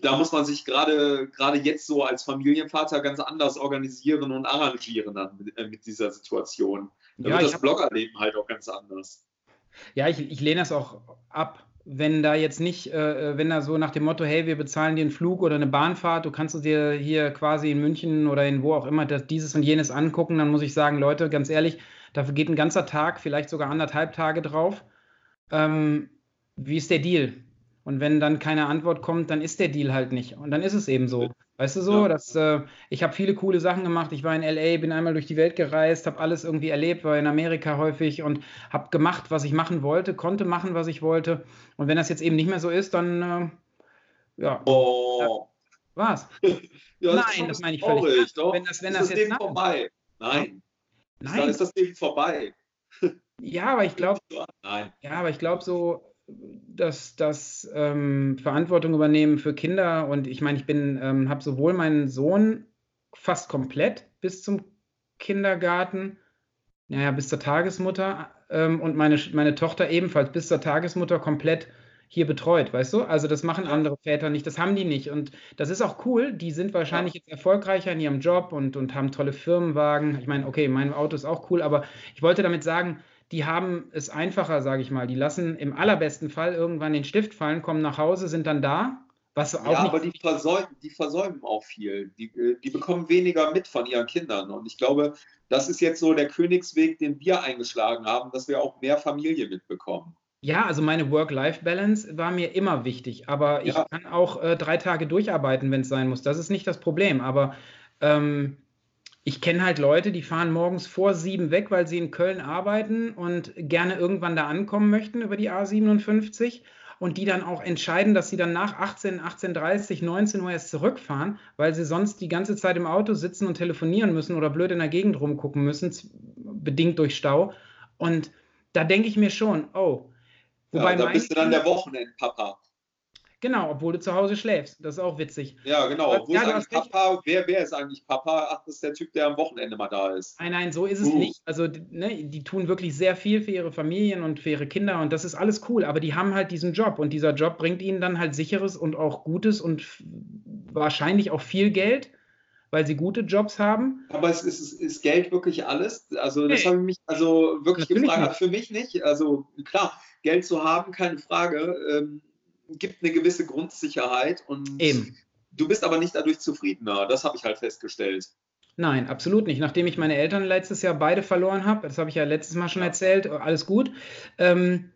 da muss man sich gerade gerade jetzt so als Familienvater ganz anders organisieren und arrangieren dann mit, äh, mit dieser Situation. Da ja, wird das Bloggerleben halt auch ganz anders. Ja, ich, ich lehne das auch ab wenn da jetzt nicht, äh, äh, wenn da so nach dem Motto, hey, wir bezahlen dir einen Flug oder eine Bahnfahrt, du kannst dir hier quasi in München oder in wo auch immer das, dieses und jenes angucken, dann muss ich sagen, Leute, ganz ehrlich, dafür geht ein ganzer Tag, vielleicht sogar anderthalb Tage drauf. Ähm, wie ist der Deal? Und wenn dann keine Antwort kommt, dann ist der Deal halt nicht. Und dann ist es eben so. Weißt du so, ja. dass äh, ich habe viele coole Sachen gemacht. Ich war in LA, bin einmal durch die Welt gereist, habe alles irgendwie erlebt, war in Amerika häufig und habe gemacht, was ich machen wollte, konnte machen, was ich wollte. Und wenn das jetzt eben nicht mehr so ist, dann äh, ja. Oh. Was? ja, das Nein, das meine ich völlig. Wenn das, wenn ist das, das jetzt vorbei. Nein. Nein. Dann ist das Leben vorbei. Ja, aber ich glaube, ja, aber ich glaube so, dass das ähm, Verantwortung übernehmen für Kinder und ich meine, ich bin, ähm, habe sowohl meinen Sohn fast komplett bis zum Kindergarten, naja, bis zur Tagesmutter ähm, und meine, meine Tochter ebenfalls bis zur Tagesmutter komplett hier betreut, weißt du? Also das machen andere Väter nicht, das haben die nicht. Und das ist auch cool, die sind wahrscheinlich jetzt erfolgreicher in ihrem Job und, und haben tolle Firmenwagen. Ich meine, okay, mein Auto ist auch cool, aber ich wollte damit sagen, die haben es einfacher, sage ich mal. Die lassen im allerbesten Fall irgendwann den Stift fallen, kommen nach Hause, sind dann da. Was auch ja, aber die versäumen, die versäumen auch viel. Die, äh, die bekommen weniger mit von ihren Kindern. Und ich glaube, das ist jetzt so der Königsweg, den wir eingeschlagen haben, dass wir auch mehr Familie mitbekommen. Ja, also meine Work-Life-Balance war mir immer wichtig, aber ja. ich kann auch äh, drei Tage durcharbeiten, wenn es sein muss. Das ist nicht das Problem. Aber ähm, ich kenne halt Leute, die fahren morgens vor sieben weg, weil sie in Köln arbeiten und gerne irgendwann da ankommen möchten über die A57. und die dann auch entscheiden, dass sie dann nach 18, 18.30, 19 Uhr erst zurückfahren, weil sie sonst die ganze Zeit im Auto sitzen und telefonieren müssen oder blöd in der Gegend rumgucken müssen, bedingt durch Stau. Und da denke ich mir schon, oh. Wobei ja, da bist du dann der Wochenendpapa. Genau, obwohl du zu Hause schläfst. Das ist auch witzig. Ja, genau. Wo ja, ist eigentlich Papa? Wer, wer ist eigentlich Papa? Ach, das ist der Typ, der am Wochenende mal da ist. Nein, nein, so ist es uh. nicht. Also, ne, die tun wirklich sehr viel für ihre Familien und für ihre Kinder und das ist alles cool. Aber die haben halt diesen Job und dieser Job bringt ihnen dann halt sicheres und auch gutes und wahrscheinlich auch viel Geld weil sie gute Jobs haben. Aber es ist, ist Geld wirklich alles? Also das nee. habe ich mich also wirklich Natürlich gefragt. Nicht. Für mich nicht. Also klar, Geld zu haben, keine Frage. Ähm, gibt eine gewisse Grundsicherheit und Eben. du bist aber nicht dadurch zufriedener. Das habe ich halt festgestellt. Nein, absolut nicht. Nachdem ich meine Eltern letztes Jahr beide verloren habe, das habe ich ja letztes Mal schon erzählt, alles gut, ähm,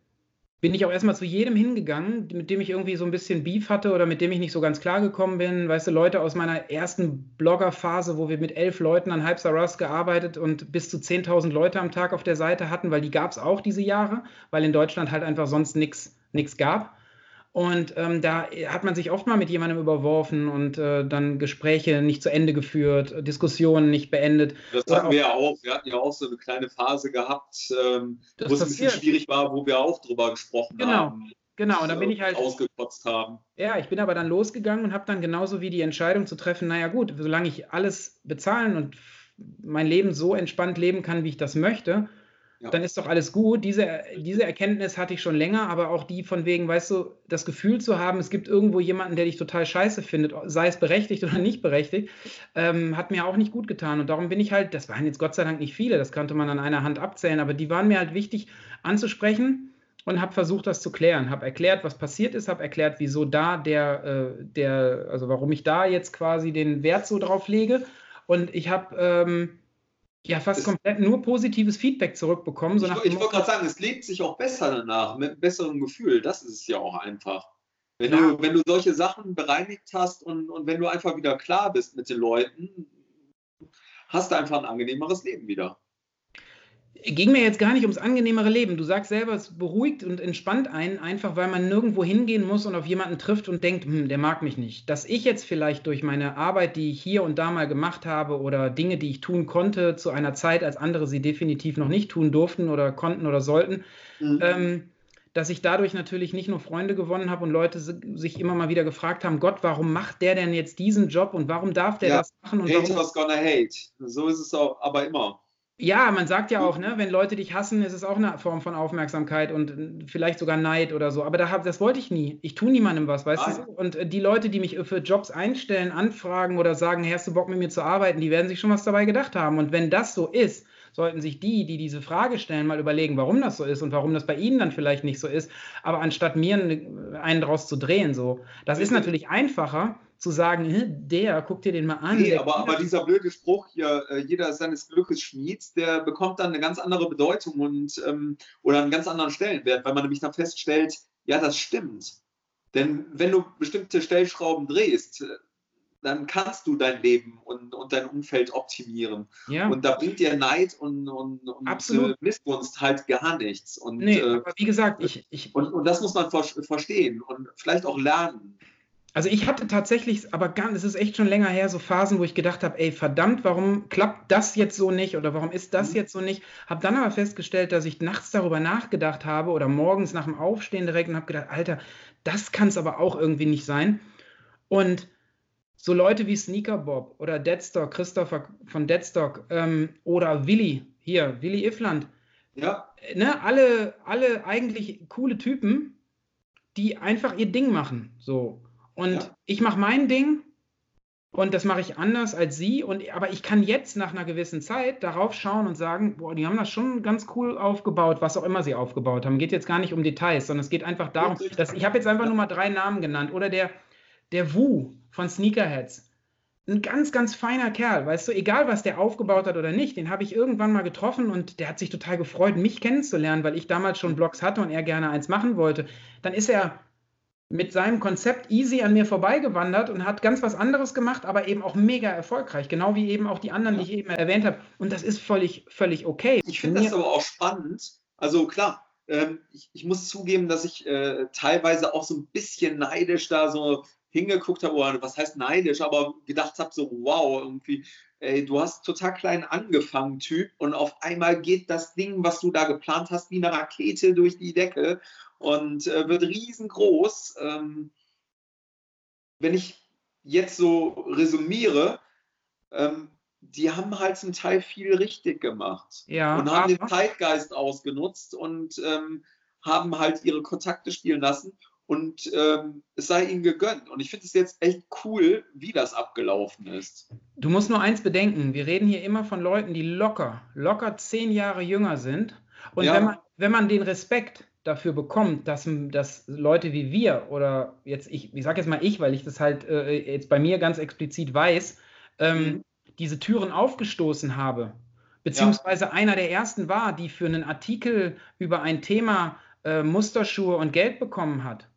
bin ich auch erstmal zu jedem hingegangen, mit dem ich irgendwie so ein bisschen Beef hatte oder mit dem ich nicht so ganz klar gekommen bin. Weißt du, Leute aus meiner ersten Blogger-Phase, wo wir mit elf Leuten an Hype Rust gearbeitet und bis zu 10.000 Leute am Tag auf der Seite hatten, weil die gab es auch diese Jahre, weil in Deutschland halt einfach sonst nichts gab. Und ähm, da hat man sich oft mal mit jemandem überworfen und äh, dann Gespräche nicht zu Ende geführt, Diskussionen nicht beendet. Das hatten wir ja auch. Wir hatten ja auch so eine kleine Phase gehabt, ähm, wo es ein bisschen schwierig war, wo wir auch drüber gesprochen genau. haben. Genau, und dann bin ich halt ausgekotzt haben. Ja, ich bin aber dann losgegangen und habe dann genauso wie die Entscheidung zu treffen, naja gut, solange ich alles bezahlen und mein Leben so entspannt leben kann, wie ich das möchte, dann ist doch alles gut. Diese, diese Erkenntnis hatte ich schon länger, aber auch die von wegen, weißt du, das Gefühl zu haben, es gibt irgendwo jemanden, der dich total scheiße findet, sei es berechtigt oder nicht berechtigt, ähm, hat mir auch nicht gut getan. Und darum bin ich halt, das waren jetzt Gott sei Dank nicht viele, das konnte man an einer Hand abzählen, aber die waren mir halt wichtig anzusprechen und habe versucht, das zu klären. Habe erklärt, was passiert ist, habe erklärt, wieso da der, äh, der, also warum ich da jetzt quasi den Wert so drauf lege. Und ich habe ähm, ja fast komplett nur positives Feedback zurückbekommen. So ich, ich wollte gerade sagen, es lebt sich auch besser danach, mit einem besseren Gefühl. Das ist es ja auch einfach. Wenn, ja. du, wenn du solche Sachen bereinigt hast und, und wenn du einfach wieder klar bist mit den Leuten, hast du einfach ein angenehmeres Leben wieder ging mir jetzt gar nicht ums angenehmere Leben. Du sagst selber, es beruhigt und entspannt einen, einfach weil man nirgendwo hingehen muss und auf jemanden trifft und denkt, hm, der mag mich nicht. Dass ich jetzt vielleicht durch meine Arbeit, die ich hier und da mal gemacht habe oder Dinge, die ich tun konnte, zu einer Zeit, als andere sie definitiv noch nicht tun durften oder konnten oder sollten, mhm. ähm, dass ich dadurch natürlich nicht nur Freunde gewonnen habe und Leute sich immer mal wieder gefragt haben, Gott, warum macht der denn jetzt diesen Job und warum darf der ja, das machen? Und hate warum... gonna hate. So ist es auch, aber immer. Ja, man sagt ja auch, ne, wenn Leute dich hassen, ist es auch eine Form von Aufmerksamkeit und äh, vielleicht sogar Neid oder so. Aber da hab, das wollte ich nie. Ich tue niemandem was, weißt Nein. du? Und äh, die Leute, die mich für Jobs einstellen, anfragen oder sagen, hey, hast du Bock mit mir zu arbeiten, die werden sich schon was dabei gedacht haben. Und wenn das so ist, sollten sich die, die diese Frage stellen, mal überlegen, warum das so ist und warum das bei ihnen dann vielleicht nicht so ist. Aber anstatt mir einen draus zu drehen, so, das ist natürlich einfacher zu sagen, der, guck dir den mal an. Nee, aber, aber dieser blöde Spruch hier, äh, jeder ist seines Glückes Schmieds, der bekommt dann eine ganz andere Bedeutung und ähm, oder einen ganz anderen Stellenwert, weil man nämlich dann feststellt, ja, das stimmt. Denn wenn du bestimmte Stellschrauben drehst, dann kannst du dein Leben und, und dein Umfeld optimieren. Ja. Und da bringt dir Neid und, und, und Absolut. Missgunst halt gar nichts. Und, nee, äh, aber wie gesagt, ich, ich und, und das muss man verstehen und vielleicht auch lernen. Also ich hatte tatsächlich, aber ganz, es ist echt schon länger her, so Phasen, wo ich gedacht habe, ey, verdammt, warum klappt das jetzt so nicht oder warum ist das mhm. jetzt so nicht? Habe dann aber festgestellt, dass ich nachts darüber nachgedacht habe oder morgens nach dem Aufstehen direkt und habe gedacht, Alter, das kann es aber auch irgendwie nicht sein. Und so Leute wie Sneaker Bob oder Deadstock, Christopher von Deadstock ähm, oder Willi, hier, Willi Ifland. Ja. Ne, alle, alle eigentlich coole Typen, die einfach ihr Ding machen. So. Und ja. ich mache mein Ding und das mache ich anders als sie. Und, aber ich kann jetzt nach einer gewissen Zeit darauf schauen und sagen, boah, die haben das schon ganz cool aufgebaut, was auch immer sie aufgebaut haben. Geht jetzt gar nicht um Details, sondern es geht einfach darum, dass ich habe jetzt einfach nur mal drei Namen genannt. Oder der, der Wu von Sneakerheads. Ein ganz, ganz feiner Kerl, weißt du, egal was der aufgebaut hat oder nicht, den habe ich irgendwann mal getroffen und der hat sich total gefreut, mich kennenzulernen, weil ich damals schon Blogs hatte und er gerne eins machen wollte. Dann ist er mit seinem Konzept easy an mir vorbeigewandert und hat ganz was anderes gemacht, aber eben auch mega erfolgreich, genau wie eben auch die anderen, die ich eben erwähnt habe. Und das ist völlig, völlig okay. Ich finde das aber auch spannend. Also klar, ähm, ich, ich, muss zugeben, dass ich äh, teilweise auch so ein bisschen neidisch da so hingeguckt habe, oder was heißt neidisch, aber gedacht habe, so wow, irgendwie, ey, du hast total klein angefangen, Typ, und auf einmal geht das Ding, was du da geplant hast, wie eine Rakete durch die Decke und äh, wird riesengroß. Ähm, wenn ich jetzt so resümiere, ähm, die haben halt zum Teil viel richtig gemacht ja, und haben den Zeitgeist ausgenutzt und ähm, haben halt ihre Kontakte spielen lassen und ähm, es sei ihnen gegönnt. Und ich finde es jetzt echt cool, wie das abgelaufen ist. Du musst nur eins bedenken, wir reden hier immer von Leuten, die locker, locker zehn Jahre jünger sind. Und ja. wenn, man, wenn man den Respekt dafür bekommt, dass, dass Leute wie wir oder jetzt ich, ich sage jetzt mal ich, weil ich das halt äh, jetzt bei mir ganz explizit weiß, ähm, mhm. diese Türen aufgestoßen habe, beziehungsweise ja. einer der ersten war, die für einen Artikel über ein Thema äh, Musterschuhe und Geld bekommen hat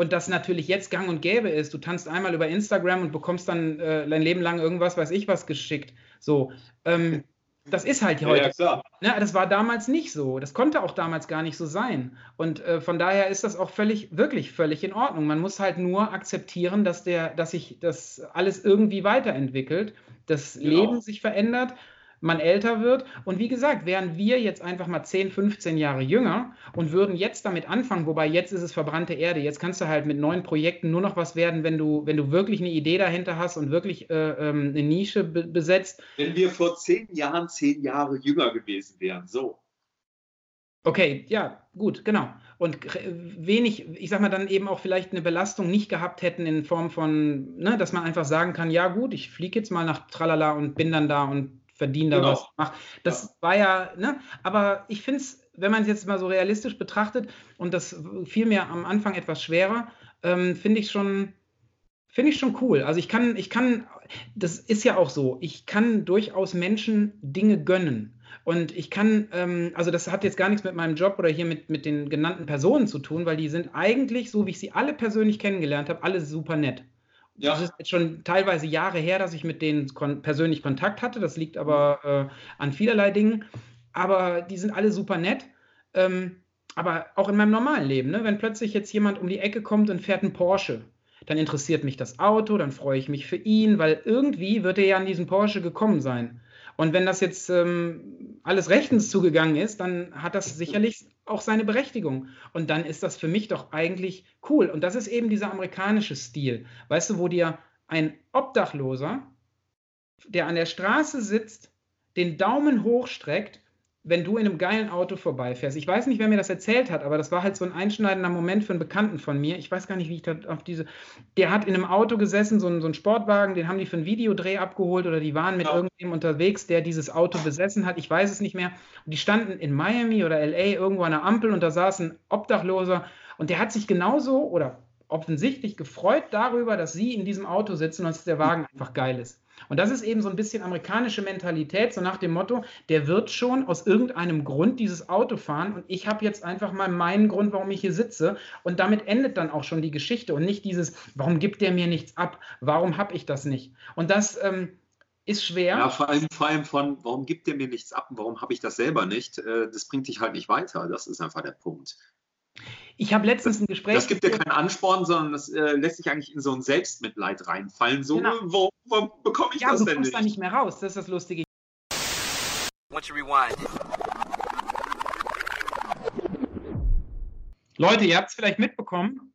und das natürlich jetzt gang und gäbe ist. Du tanzt einmal über Instagram und bekommst dann äh, dein Leben lang irgendwas, weiß ich was geschickt. So, ähm, das ist halt heute. Ja, ja, ne, das war damals nicht so. Das konnte auch damals gar nicht so sein. Und äh, von daher ist das auch völlig, wirklich völlig in Ordnung. Man muss halt nur akzeptieren, dass der, dass sich das alles irgendwie weiterentwickelt, das genau. Leben sich verändert man älter wird. Und wie gesagt, wären wir jetzt einfach mal 10, 15 Jahre jünger und würden jetzt damit anfangen, wobei jetzt ist es verbrannte Erde, jetzt kannst du halt mit neuen Projekten nur noch was werden, wenn du, wenn du wirklich eine Idee dahinter hast und wirklich äh, ähm, eine Nische be besetzt. Wenn wir vor zehn Jahren zehn Jahre jünger gewesen wären, so. Okay, ja, gut, genau. Und wenig, ich sag mal, dann eben auch vielleicht eine Belastung nicht gehabt hätten in Form von, ne, dass man einfach sagen kann, ja gut, ich fliege jetzt mal nach Tralala und bin dann da und verdiene da genau. was, mach. Das ja. war ja, ne? Aber ich finde es, wenn man es jetzt mal so realistisch betrachtet, und das fiel mir am Anfang etwas schwerer, ähm, finde ich schon, finde ich schon cool. Also ich kann, ich kann, das ist ja auch so, ich kann durchaus Menschen Dinge gönnen. Und ich kann, ähm, also das hat jetzt gar nichts mit meinem Job oder hier mit, mit den genannten Personen zu tun, weil die sind eigentlich, so wie ich sie alle persönlich kennengelernt habe, alle super nett. Ja. Das ist jetzt schon teilweise Jahre her, dass ich mit denen kon persönlich Kontakt hatte. Das liegt aber äh, an vielerlei Dingen. Aber die sind alle super nett. Ähm, aber auch in meinem normalen Leben, ne? wenn plötzlich jetzt jemand um die Ecke kommt und fährt einen Porsche, dann interessiert mich das Auto, dann freue ich mich für ihn, weil irgendwie wird er ja an diesen Porsche gekommen sein. Und wenn das jetzt ähm, alles rechtens zugegangen ist, dann hat das sicherlich auch seine Berechtigung. Und dann ist das für mich doch eigentlich cool. Und das ist eben dieser amerikanische Stil. Weißt du, wo dir ein Obdachloser, der an der Straße sitzt, den Daumen hochstreckt wenn du in einem geilen Auto vorbeifährst. Ich weiß nicht, wer mir das erzählt hat, aber das war halt so ein einschneidender Moment für einen Bekannten von mir. Ich weiß gar nicht, wie ich da auf diese. Der hat in einem Auto gesessen, so ein, so ein Sportwagen, den haben die für einen Videodreh abgeholt oder die waren mit ja. irgendjemandem unterwegs, der dieses Auto besessen hat. Ich weiß es nicht mehr. Und die standen in Miami oder LA irgendwo an der Ampel und da saß ein Obdachloser und der hat sich genauso oder offensichtlich gefreut darüber, dass sie in diesem Auto sitzen und dass der Wagen einfach geil ist. Und das ist eben so ein bisschen amerikanische Mentalität, so nach dem Motto, der wird schon aus irgendeinem Grund dieses Auto fahren und ich habe jetzt einfach mal meinen Grund, warum ich hier sitze. Und damit endet dann auch schon die Geschichte und nicht dieses, warum gibt der mir nichts ab? Warum habe ich das nicht? Und das ähm, ist schwer. Ja, vor allem, vor allem von, warum gibt der mir nichts ab und warum habe ich das selber nicht? Äh, das bringt dich halt nicht weiter. Das ist einfach der Punkt. Ich habe letztens ein Gespräch. Das gibt dir keinen Ansporn, sondern das äh, lässt sich eigentlich in so ein Selbstmitleid reinfallen. So, genau. wo, wo bekomme ich ja, das denn nicht? Ja, du kommst da nicht mehr raus. Das ist das Lustige. Leute, ihr habt es vielleicht mitbekommen.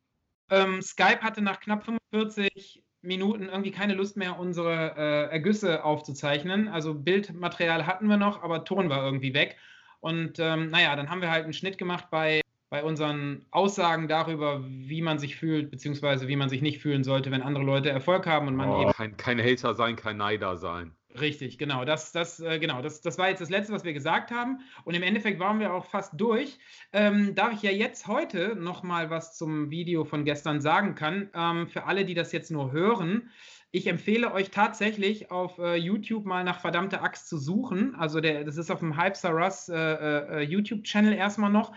Ähm, Skype hatte nach knapp 45 Minuten irgendwie keine Lust mehr, unsere äh, Ergüsse aufzuzeichnen. Also Bildmaterial hatten wir noch, aber Ton war irgendwie weg. Und ähm, naja, dann haben wir halt einen Schnitt gemacht bei bei unseren Aussagen darüber, wie man sich fühlt, beziehungsweise wie man sich nicht fühlen sollte, wenn andere Leute Erfolg haben und man oh, eben. Kein, kein Hater sein, kein Neider sein. Richtig, genau. Das, das, äh, genau das, das war jetzt das Letzte, was wir gesagt haben. Und im Endeffekt waren wir auch fast durch. Ähm, da ich ja jetzt heute nochmal was zum Video von gestern sagen kann, ähm, für alle, die das jetzt nur hören, ich empfehle euch tatsächlich auf äh, YouTube mal nach verdammte Axt zu suchen. Also der, das ist auf dem Hype Saras äh, äh, YouTube-Channel erstmal noch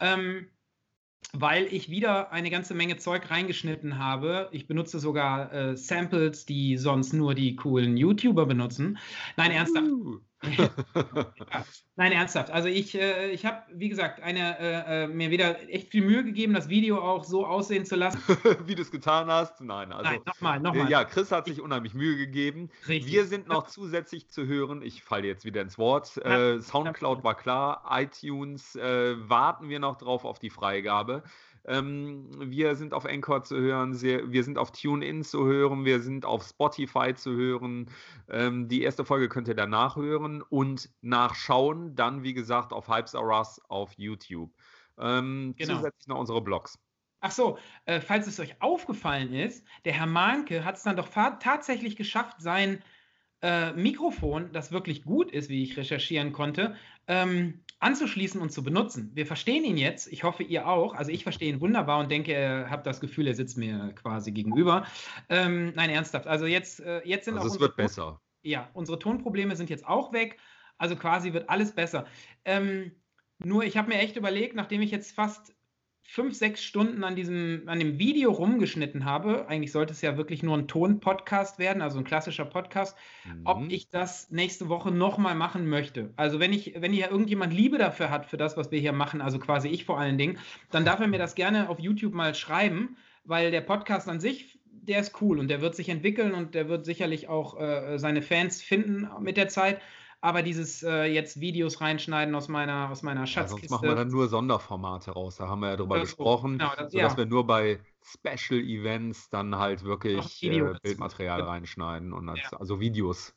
ähm, weil ich wieder eine ganze Menge Zeug reingeschnitten habe. Ich benutze sogar äh, Samples, die sonst nur die coolen YouTuber benutzen. Nein, ernsthaft. Uh. Ja. Nein, ernsthaft. Also ich, äh, ich habe, wie gesagt, eine, äh, äh, mir wieder echt viel Mühe gegeben, das Video auch so aussehen zu lassen. wie du es getan hast. Nein, also. Nein, nochmal, nochmal. Ja, Chris hat sich unheimlich Mühe gegeben. Richtig. Wir sind noch zusätzlich zu hören. Ich falle jetzt wieder ins Wort. Ja, Soundcloud war klar. iTunes äh, warten wir noch drauf auf die Freigabe. Ähm, wir sind auf Anchor zu hören, wir sind auf TuneIn zu hören, wir sind auf Spotify zu hören. Ähm, die erste Folge könnt ihr danach hören und nachschauen, dann wie gesagt auf Hypes Are Us auf YouTube. Ähm, genau. Zusätzlich noch unsere Blogs. Ach so, äh, falls es euch aufgefallen ist, der Herr Mahnke hat es dann doch tatsächlich geschafft, sein äh, Mikrofon, das wirklich gut ist, wie ich recherchieren konnte, ähm, anzuschließen und zu benutzen. Wir verstehen ihn jetzt. Ich hoffe, ihr auch. Also ich verstehe ihn wunderbar und denke, ihr habt das Gefühl, er sitzt mir quasi gegenüber. Ähm, nein, ernsthaft. Also jetzt, äh, jetzt sind also auch es wird besser. Ja, unsere Tonprobleme sind jetzt auch weg. Also quasi wird alles besser. Ähm, nur ich habe mir echt überlegt, nachdem ich jetzt fast fünf, sechs Stunden an diesem, an dem Video rumgeschnitten habe, eigentlich sollte es ja wirklich nur ein Ton-Podcast werden, also ein klassischer Podcast, mhm. ob ich das nächste Woche nochmal machen möchte. Also wenn ich, wenn hier irgendjemand Liebe dafür hat, für das, was wir hier machen, also quasi ich vor allen Dingen, dann darf er mir das gerne auf YouTube mal schreiben, weil der Podcast an sich, der ist cool und der wird sich entwickeln und der wird sicherlich auch äh, seine Fans finden mit der Zeit aber dieses äh, jetzt Videos reinschneiden aus meiner, aus meiner Schatzkiste. Ja, sonst machen wir dann nur Sonderformate raus. Da haben wir ja drüber ja, gesprochen, genau, das, sodass ja. wir nur bei Special Events dann halt wirklich äh, Bildmaterial ja. reinschneiden und als, also Videos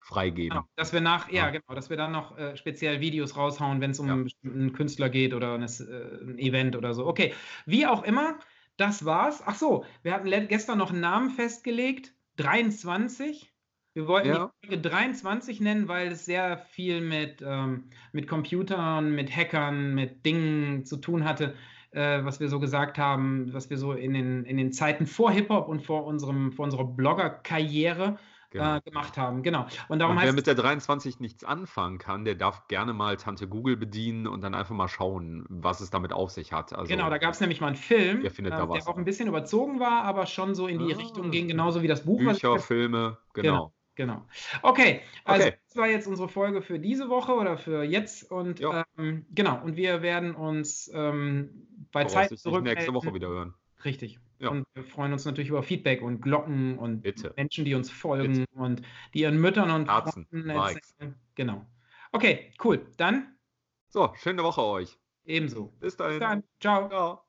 freigeben. Genau, dass wir nach, ja, genau, dass wir dann noch äh, speziell Videos raushauen, wenn es um einen bestimmten Künstler geht oder eine, äh, ein Event oder so. Okay, wie auch immer, das war's. Ach so, wir hatten gestern noch einen Namen festgelegt. 23. Wir wollten ja. die Folge 23 nennen, weil es sehr viel mit, ähm, mit Computern, mit Hackern, mit Dingen zu tun hatte, äh, was wir so gesagt haben, was wir so in den, in den Zeiten vor Hip-Hop und vor, unserem, vor unserer Blogger-Karriere Genau. Äh, gemacht haben. Genau. Und, darum und wer mit der 23 nichts anfangen kann, der darf gerne mal Tante Google bedienen und dann einfach mal schauen, was es damit auf sich hat. Also, genau, da gab es nämlich mal einen Film, äh, der auch ein bisschen überzogen war, aber schon so in die ah, Richtung ging, genauso wie das Buch. Bücher, Filme, genau. genau. Genau. Okay, also okay. das war jetzt unsere Folge für diese Woche oder für jetzt und ähm, genau, und wir werden uns ähm, bei Zeit zurück nächste Woche wieder hören. Richtig. Ja. Und wir freuen uns natürlich über Feedback und Glocken und Bitte. Menschen, die uns folgen Bitte. und die ihren Müttern und Herzen, Freunden erzählen. Genau. Okay, cool. Dann. So, schöne Woche euch. Ebenso. Bis dahin. Bis dann. Ciao. Ciao.